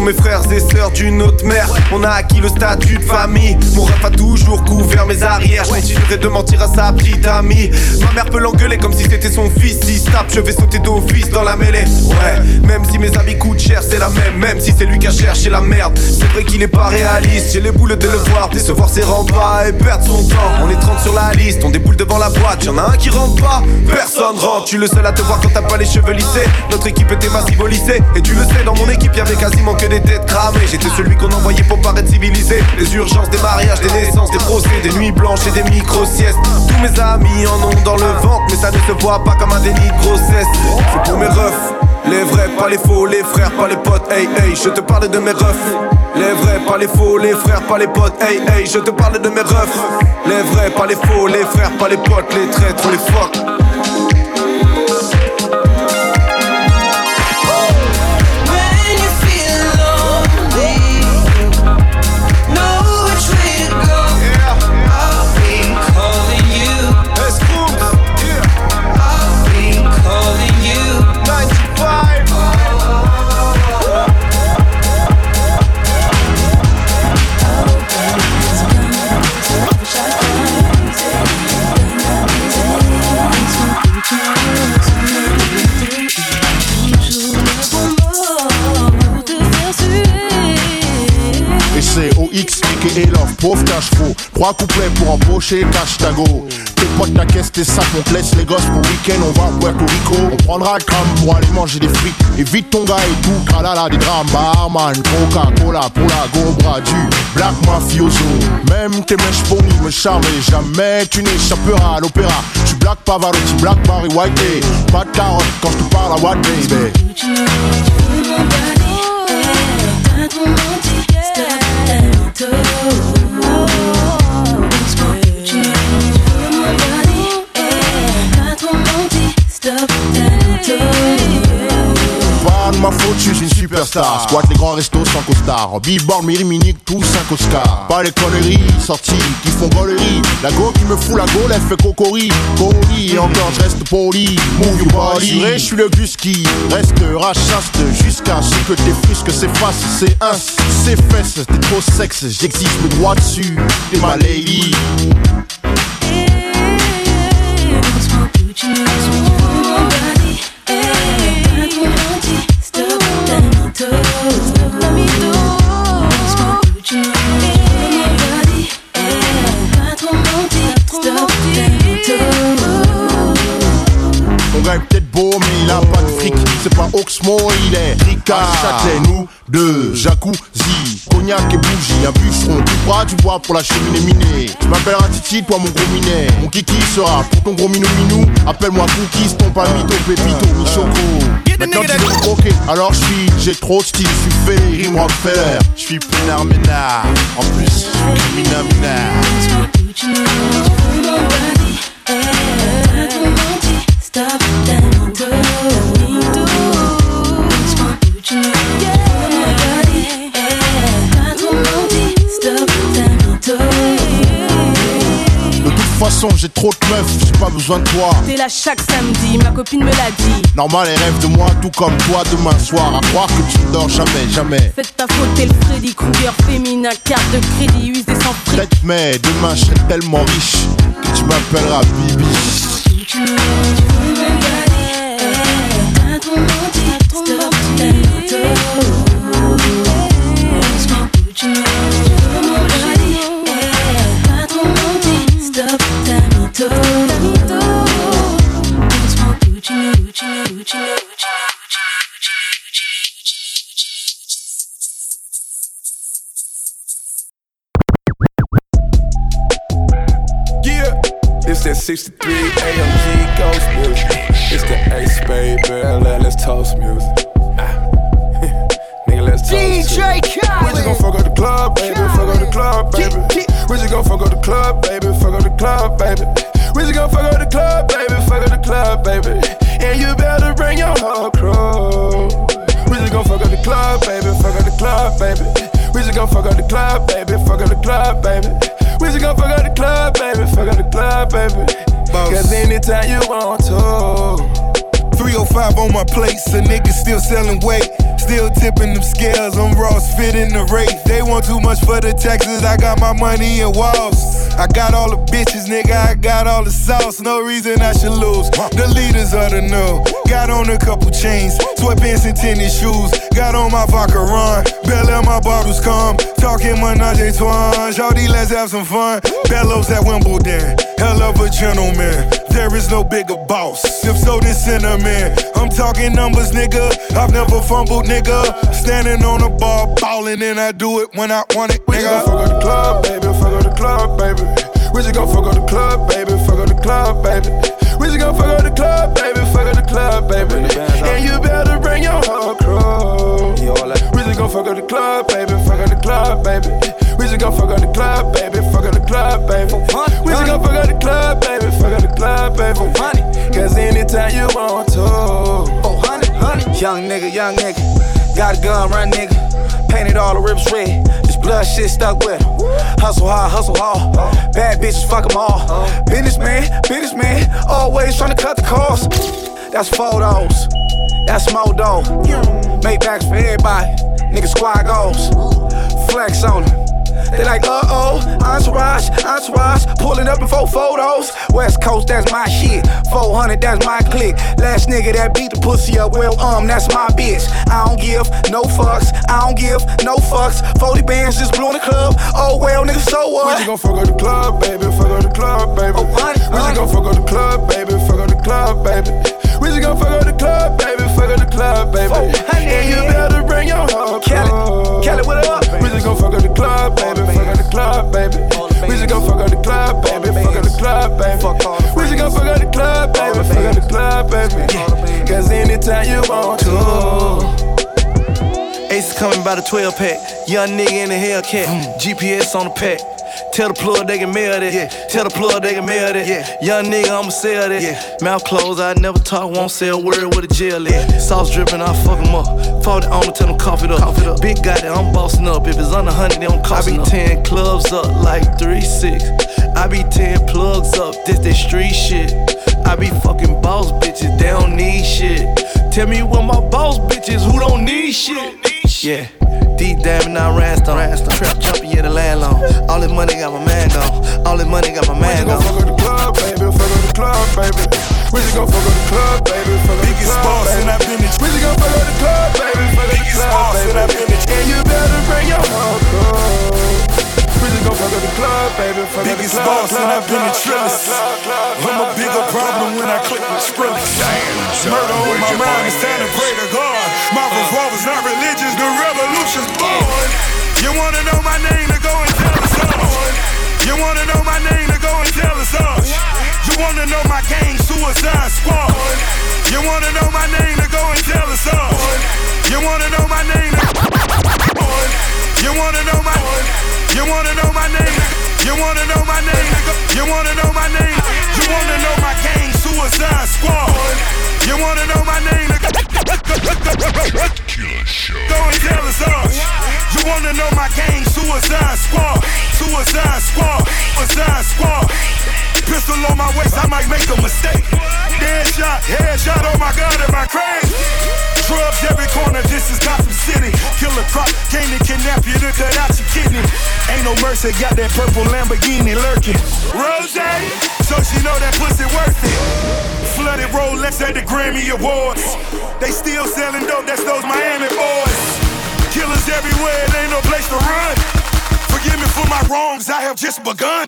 mes frères et sœurs d'une autre mère. On a acquis le statut de famille. Mon ref a toujours couvert mes arrières. Je continuerai de mentir à sa petite amie. Ma mère peut l'engueuler comme si c'était son fils. Si tape, je vais sauter d'office dans la mêlée. Ouais, même si mes habits coûtent cher, c'est la même. Même si c'est lui qui a cherché la merde. C'est vrai qu'il est pas réaliste. J'ai les boules de le voir, décevoir ses remparts et perdre son temps. On est 30 sur la liste, on déboule devant la boîte. Y'en a un qui rentre pas, personne rentre. Tu le seul à te voir quand t'as pas les cheveux lissés. Notre équipe était massive au lycée. Et tu le sais, dans mon équipe, y'avait quasiment que des têtes cramées. J'étais celui qu'on envoyait pour paraître civilisé. Les urgences, des mariages, des naissances, des procès, des nuits blanches et des micro-siestes. Tous mes amis en ont dans le ventre, mais ça ne se voit pas comme un déni de grossesse. C'est pour mes refs. Les vrais, pas les faux, les frères, pas les potes, hey hey, je te parle de mes refs. Les vrais, pas les faux, les frères, pas les potes, hey hey, je te parle de mes refs. Les vrais, pas les faux, les frères, pas les potes, les traîtres, les fuck. Pauvre cash faux. Trois couplets pour embaucher cash tango. Tes potes, ta caisse, tes sacs, on te laisse les gosses pour week-end, on va à Puerto Rico. On prendra gramme pour aller manger des frites. Évite ton gars et tout, kralala des drames. Barman, Coca-Cola pour la gobra du Black Mafioso. Même tes mèches fournies me charment et jamais tu n'échapperas à l'opéra. Tu Black Pavarotti, Black Barry White, pas de carotte quand je te parle à what baby. Ma faute, je suis une superstar. Squat les grands restos sans costard. Billboard, Miri Minique, tous 5 Oscars. Pas les conneries sorties qui font gaulerie. La go qui me fout la gaule, elle fait cocori. Encore je reste poli. Move your body. Je suis le bus qui restera chaste jusqu'à ce que tes frisques s'effacent. C'est un, c'est fesses, t'es trop sexe. J'existe le droit dessus. T'es ma lady. Mon beau, mais il a pas de fric. C'est pas Oxmo, il est Ricard. Châtelet, nous deux, jacuzzi, cognac et bougie. Un bûcheron, tu crois, tu bois pour la cheminée minée. Tu m'appelleras Titi, toi mon gros minet. Mon kiki sera pour ton gros minou minou. Appelle-moi Cookies, ton palmito, pépito, mi Maintenant tu veux croquer, alors je suis, j'ai trop de style, je suis rime Rockefeller. Je suis pénard ménard, en plus, je suis criminel minard. De toute façon, façon, j'ai trop de meufs, j'ai pas besoin de toi. T'es là chaque samedi, ma copine me l'a dit. Normal, elle rêve de moi, tout comme toi demain soir. À croire que tu ne dors jamais, jamais. Faites ta faute, t'es le Freddy Krueger féminin, carte de crédit usée sans prix. Peut-être, mais demain, je serai tellement riche que tu m'appelleras Bibi. Yeah, it's that 63 AMG Ghost music. It's the Ace baby, let, let's toast music. Ah. Nigga, let's toast. DJ it. We just gon' fuck up the club, baby. Fuck up the club, baby. We just gon' fuck up the club, baby. Fuck up the club, baby. We just gon' fuck up the club, baby. Fuck up the club, baby. And you better bring your whole crew. We just gon' fuck up the club, baby. Fuck up the club, baby. We just gon' fuck up the club, baby. Fuck up the club, baby. We just gon' fuck up the club, baby. Fuck up the club, baby. Cause anytime you want to. 305 on my plate, so niggas still selling weight. Still tipping them scales, I'm Ross fitting the rate. They want too much for the taxes, I got my money in walls. I got all the bitches, nigga, I got all the sauce. No reason I should lose. The leaders of the know. Got on a couple chains, sweatpants and tennis shoes. Got on my vodka run, Bell my bottles come. Talking menage a trois, Shawty, let's have some fun. Bellows at Wimbledon, hell of a gentleman. There is no bigger boss. If so, then cinnamon. I'm talking numbers, nigga. I've never fumbled, nigga. Standing on the bar, ballin', and I do it when I want it, We just gon' fuck up the club, baby. Fuck up the club, baby. We just gon' fuck up the club, baby. Fuck up the club, baby. We just gon' fuck up the club, baby. Fuck up the club, baby. And you better bring your whole crew. We just gon' fuck up the club, baby. Fuck up the club, baby. We just gon' fuck up the club, baby. Fuck up the club, baby. We just gon' fuck up the club, baby. Fuck up the club, baby. Cause anytime you want to. Oh, honey, honey. Young nigga, young nigga. Got a gun, run nigga. Painted all the rips red. This blood shit stuck with 'em. Hustle hard, hustle hard. Bad bitches, fuck 'em all. Businessman, businessman. Always trying to cut the cost. That's photos. That's dough. Make backs for everybody. Nigga squad goals. Flex on. They like, uh oh, entourage, entourage, pulling up in four photos. West Coast, that's my shit. 400, that's my click. Last nigga that beat the pussy up, well, um, that's my bitch. I don't give no fucks, I don't give no fucks. 40 bands just blew in the club. Oh well, nigga, so We what? just gon' fuck up the club, baby. Fuck up the club, baby. Oh, honey, we just gon' fuck up the club, baby. Fuck up the club, baby. We just gon' fuck up the club, baby. Fuck up the club, baby. And you better bring your whole crew. Kelly, what up? We just gon' fuck up the club, baby. Fuck up the club, baby. We just gon' fuck up the club, baby. Fuck up the club, baby. We just gon' fuck up the club, baby. Fuck up the club, baby. Cause anytime you want to. Ace coming by the 12 pack. Young nigga in the Hellcat. Mm. GPS on the pack. Tell the plug they can mail that. Tell the plug they can mail that. Young nigga, I'ma sell that. Mouth closed, I never talk, won't say a word with a jail at. Sauce dripping, I fuck 'em up. Fall the owner, tell them cough it up. Big guy that I'm bossing up. If it's under 100, they don't cost I be 10 clubs up like 3 6. I be 10 plugs up, this that street shit. I be fucking boss bitches, they don't need shit. Tell me what my boss bitches who don't need shit. Yeah. Deep diving out Randstone. Trap jumping, yeah, the landlord. All this money got my man gone. All this money got my man We just gon' fuck up the club, baby. Fuck up the club, baby. We just gon' fuck up the club, baby. Fuck up the club, baby. We just gon' fuck up the club, baby. Fuck up the club, baby. And you better bring your whole crew. We just gon' fuck up the club, baby. Fuck up the Biggest club, boss and club, I've been a club, trellis. club, club, I'm a bigger problem when I click with club. Skrillex. son, Murder on where'd my mind find is time to this? to God. My uh. revolver's not religious, wanna know my name to go and tell us all. You wanna know my name to go and tell us all. You wanna know my gang, Suicide Squad. You wanna know my name to go and tell us all. You wanna know my name to You wanna know my You wanna know my name You wanna know my name You wanna know my name You wanna know my gang Suicide Squad You wanna know my name Go and tell us all You wanna know my gang Suicide Squad. Suicide Squad. Suicide Squad Pistol on my waist, I might make a mistake. Dead shot, head shot, oh my god, am I crazy? Drugs every corner, this is Gotham City. Killer Croc, came to kidnap you to cut out your kidney. Ain't no mercy, got that purple Lamborghini lurking. Rose, so she know that pussy worth it. Flooded Rolex at the Grammy Awards. They still selling dope, that's those Miami boys. Killers everywhere, it ain't no place to run. Forgive me for my wrongs, I have just begun.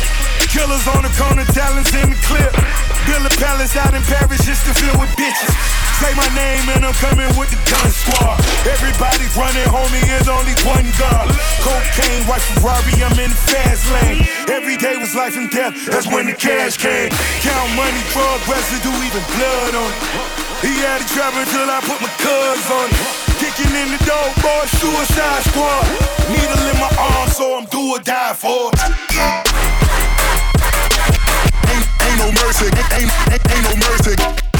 Killers on the corner, talents in the clip. Build a palace out in Paris just to fill with bitches. Say my name and I'm coming with the gun squad. Everybody running, homie, is only one God. Cocaine, white Ferrari, I'm in the fast lane. Every day was life and death, that's when the cash came. Count money, drug residue, even blood on it. He had it trapping till I put my cuz on it. Kicking in the door, boy, suicide squad. Needle in my arm, so I'm do or die for it. Ain't, no mercy, ain't, ain't, ain't no mercy.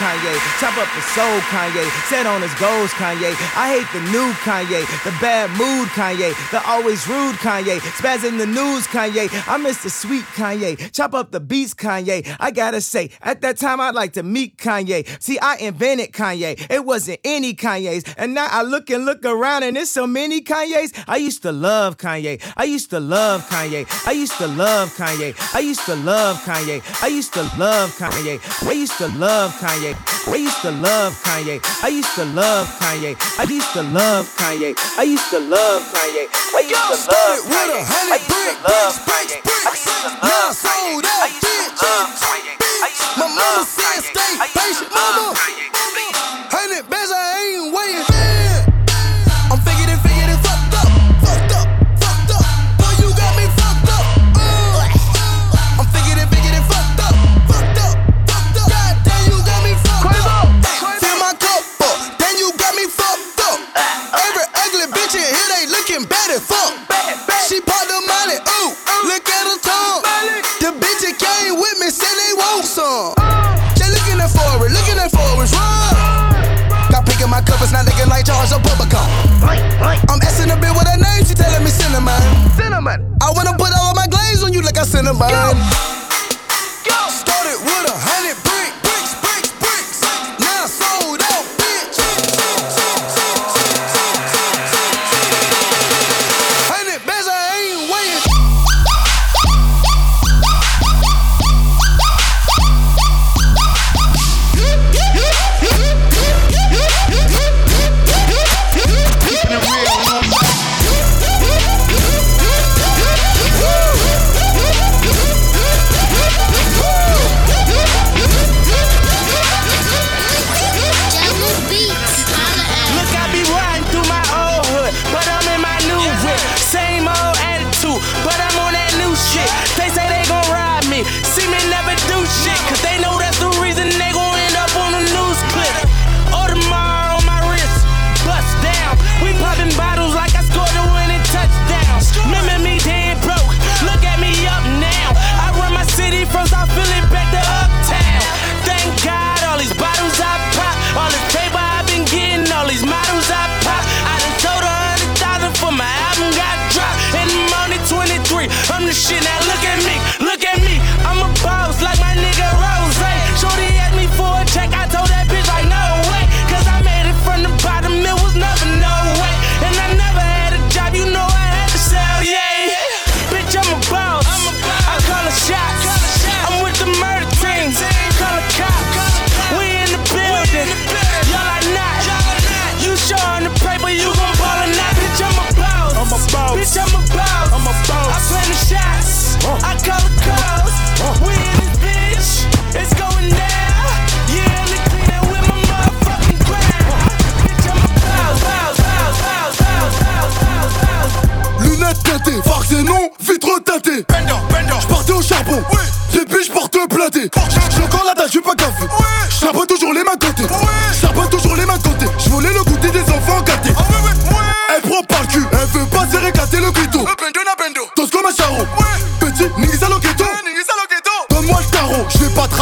Kanye. Chop up his soul, Kanye. Set on his goals, Kanye. I hate the new Kanye. The bad mood, Kanye. The always rude Kanye. Spazzing the news, Kanye. I miss the sweet Kanye. Chop up the beats, Kanye. I gotta say, at that time I'd like to meet Kanye. See, I invented Kanye. It wasn't any Kanye's. And now I look and look around and there's so many Kanye's. I used to love Kanye. I used to love Kanye. I used to love Kanye. I used to love Kanye. I used to love Kanye. I used to love Kanye. Kanye. I used to love Kanye. I used to love Kanye. I used to love Kanye. I used to love Kanye. I used to love Kanye. I used to love Kanye. I used to love Kanye. I used to love Kanye. I used to love Kanye. I used to love Kanye. I used to love Kanye. She popped the money. Ooh, ooh. Look at her tongue. The bitch that came with me said they want some. They looking at forward, looking at forward. Run. Got pink in my cup, it's not looking like Charles or Bubblegum. I'm asking a bit with her name, she telling me cinnamon. Cinnamon. I wanna put all of my glaze on you like I cinnamon. Go.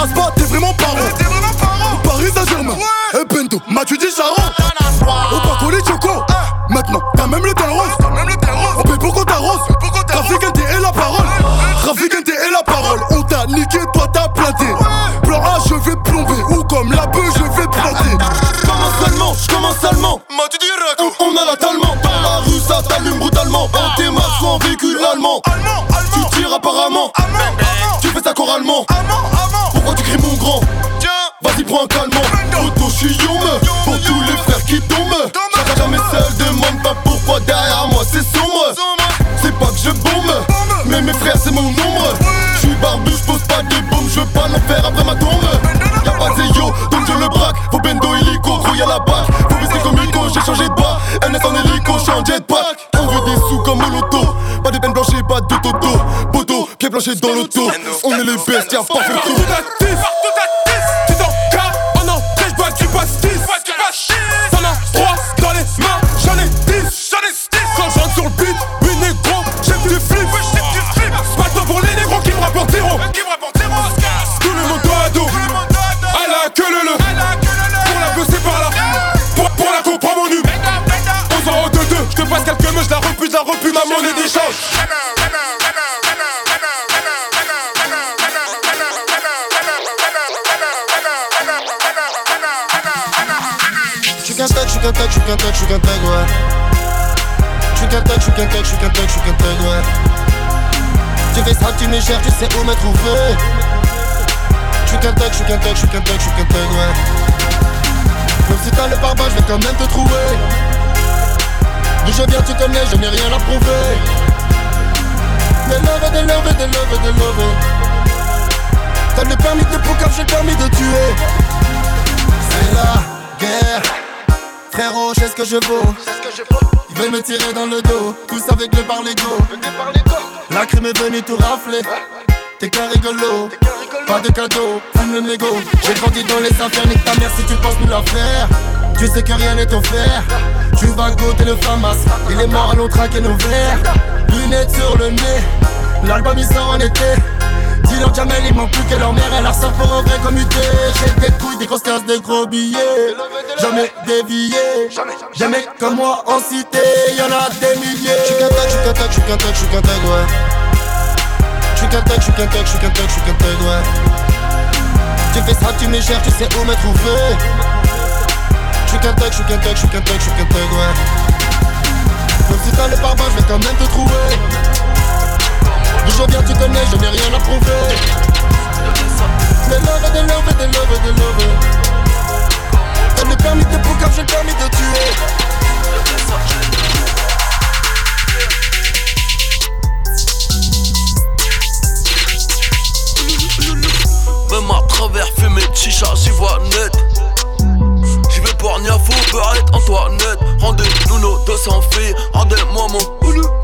Transporte la bac. Comme Ico, j'ai changé de bas. NS en hélico, j'suis en jetpack. On veut des sous comme au loto. Pas de peine blanche et pas de toto. Bodo, pied planché dans l'auto. On est les bestes, y'a pas fait tout. Qu'un tech, tech, j'suis qu'un tech, j'suis qu'un tech, ouais. Tu fais ça, tu me cherches, tu sais où me trouver. J'suis qu'un tech, j'suis qu'un tech, j'suis qu'un tech, j'suis qu'un tech, ouais. Même si t'as le pare je vais quand même te trouver. D'où je viens, tu connais, je n'ai rien à prouver. Des love, des love, des love, des love. T'as le permis de poucave, j'ai le permis de tuer. C'est la guerre. Frérot, je sais ce que je vaux. Me tirer dans le dos, tous avec le par l'ego. La crime est venue tout rafler. T'es qu'un rigolo, pas de cadeau, fume le mégot. J'ai grandi dans les affaires, nique ta mère si tu penses nous la faire. Tu sais que rien n'est offert. Tu vas goûter le famas, il est mort à l'autre traquer nos verres. Lunettes sur le nez, l'album il sort en été. Dis-leur Jamel, il manque plus que leur mère, elle a ça pour un vrai commuté. J'ai des couilles, des grosses tasses, des gros billets. Jamais dévié, jamais comme moi en cité, y'en a des milliers. J'suis qu'un tech, j'suis qu'un tech, j'suis qu'un tech, j'suis qu'un tech, ouais. J'suis qu'un tech, j'suis qu'un tech, j'suis qu'un tech, j'suis qu'un tech, ouais. Tu fais ça, tu me cherches, tu sais où me trouver. J'suis qu'un tech, j'suis qu'un tech, j'suis qu'un tech, j'suis qu'un tech, ouais. Même si t'as le pare je vais quand même te trouver. D'où je viens, tu connais, je n'ai rien à prouver. Des love, des love, des love, des love. T'as le permis de poucave, j'ai le permis de tuer. Même à travers fumée de chicha, j'y vois net. J'y vais pour Niafou, Beurette, Antoinette. Rendez-nous nos 200 filles, rendez-moi mon ouloulou.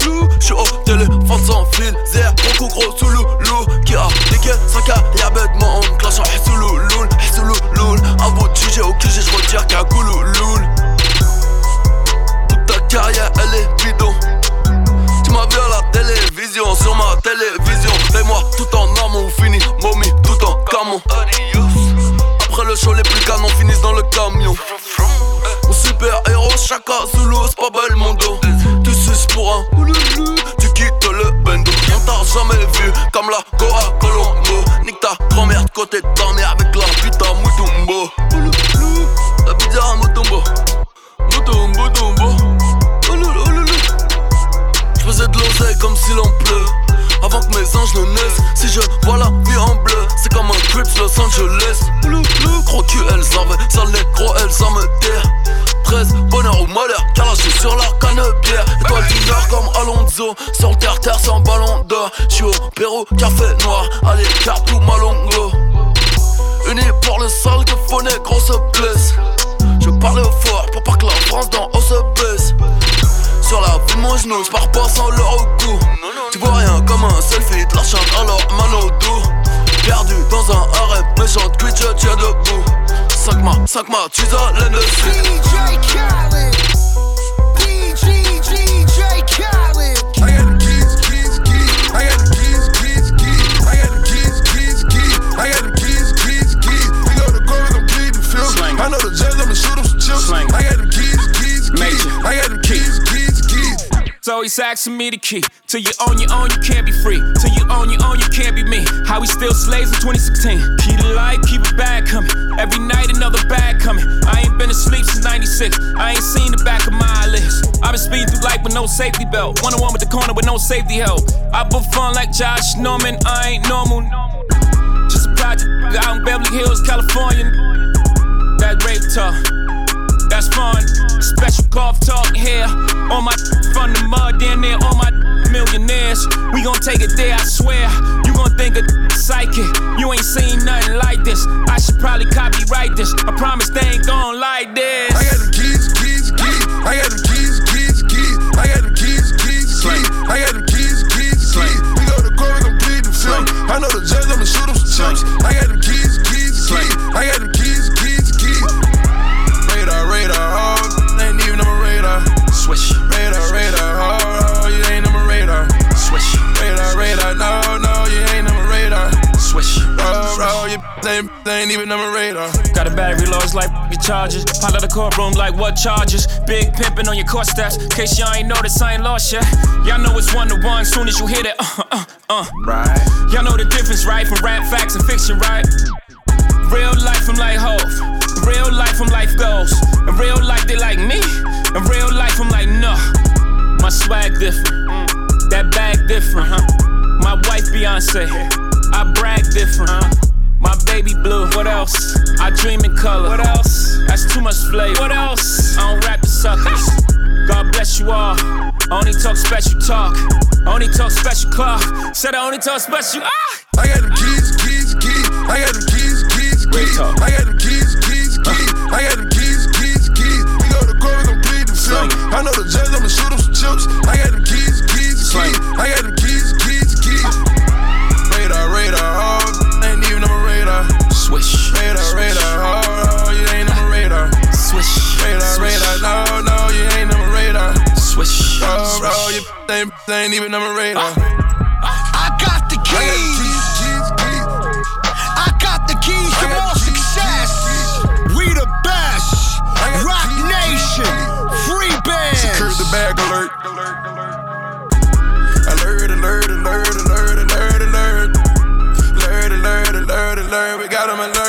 He's asking me the key. Till you own your own, you can't be free. Till you own your own, you can't be me. How we still slaves in 2016. Keep the light, keep it bag coming. Every night another bag coming. I ain't been asleep since 96. I ain't seen the back of my eyelids. I've been speeding through life with no safety belt. One on one with the corner with no safety help. I put fun like Josh Norman. I ain't normal. Just a project out in Beverly Hills, California. That rape talk. Fun. Special golf talk here. On my from the mud, down there, on my millionaires. We gon' take it there, I swear. You gon' think a psychic. You ain't seen nothing like this. I should probably copyright this. I promise they ain't gon' like this. I got the keys, keys, keys. I got the charges. Pile out the courtroom like what charges? Big pimpin' on your court steps. Case y'all ain't noticed, I ain't lost yet. Y'all know it's one to one, soon as you hit it. Uh, uh, uh. Right. Y'all know the difference, right? From rap facts and fiction, right? Real life, I'm like Hov. Real life, I'm life goes. In real life, they like me. In real life, I'm like, no. My swag different. That bag different, huh? My wife, Beyonce. I brag different, huh? My baby blue, what else? I dream in color, what else? That's too much flavor, what else? I don't rap the suckers. God bless you all. I only talk special talk. I only talk special clock. Said I only talk special. Ah! I got them keys, keys, keys. I got them keys, keys, keys. I got them keys, keys, keys. I got them keys, keys, keys. We go to court, we gon' plead the film. I know the judge, I'ma shoot him some chips. I got them keys, keys, keys. I got them you ain't, they ain't even on my radar. I got the keys. I got the keys to more success. We the best. Roc Nation. Free bands. Secure the bag alert. Alert, alert, alert, alert, alert, alert. Alert, alert, alert, alert. We got 'em alert.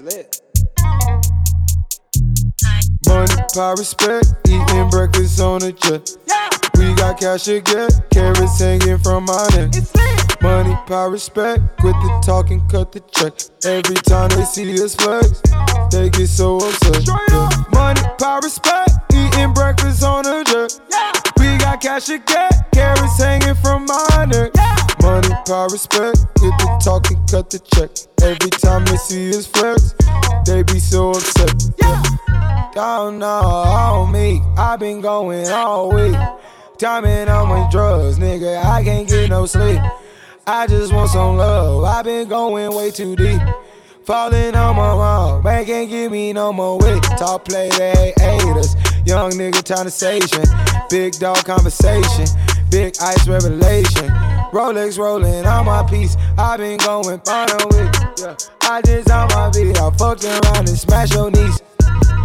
Lit. Money, power, respect, eating breakfast on a jet. We got cash to get, carats hanging from my neck. Money, power, respect, quit the talking, cut the check. Every time they see us flex, they get so upset. Yeah. Money, power, respect, eating breakfast on a jet. We got cash to get, carats hanging from my neck. Money, power, respect, Get the talk and cut the check. Every time they see us flex, they be so upset. Yeah. Don't know on me, i been going all week. Timing on my drugs, nigga, I can't get no sleep. I just want some love, i been going way too deep. Falling on my wall, man can't give me no more weight. Talk play, they hate us. Young nigga conversation, big dog conversation, big ice revelation. Rolex rolling on my piece, i been going final with. Yeah. I just on my beat, I fucked around and smash your knees.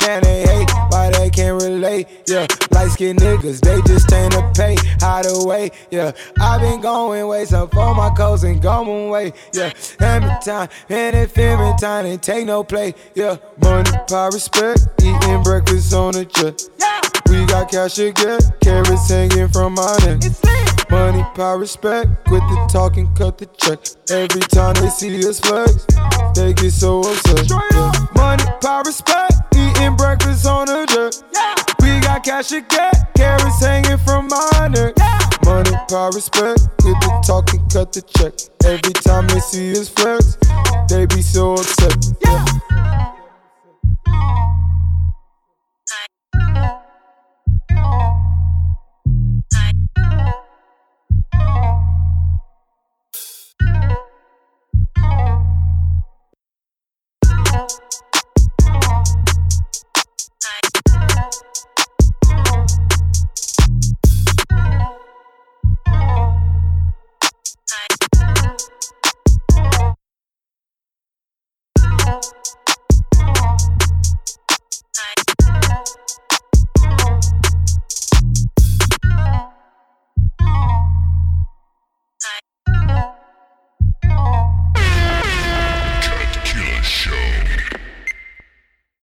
Man, they hate why they can't relate. Yeah, light skinned niggas, they just tend to pay. Hide away, yeah. i been going way, so for my coats and going away. Yeah, every time, and it every time, and take no play. Yeah, money, power, respect, eating breakfast on a jet. Yeah. We got cash get, carats hanging from my neck. Money, power, respect, quit the talking, cut the check. Every time they see us flex, they get so upset. Yeah. Money, power, respect, eating breakfast on a jet. We got cash to get, carats hanging from my neck. Money, power, respect, quit the talking, cut the check. Every time they see us flex, they be so upset. Yeah.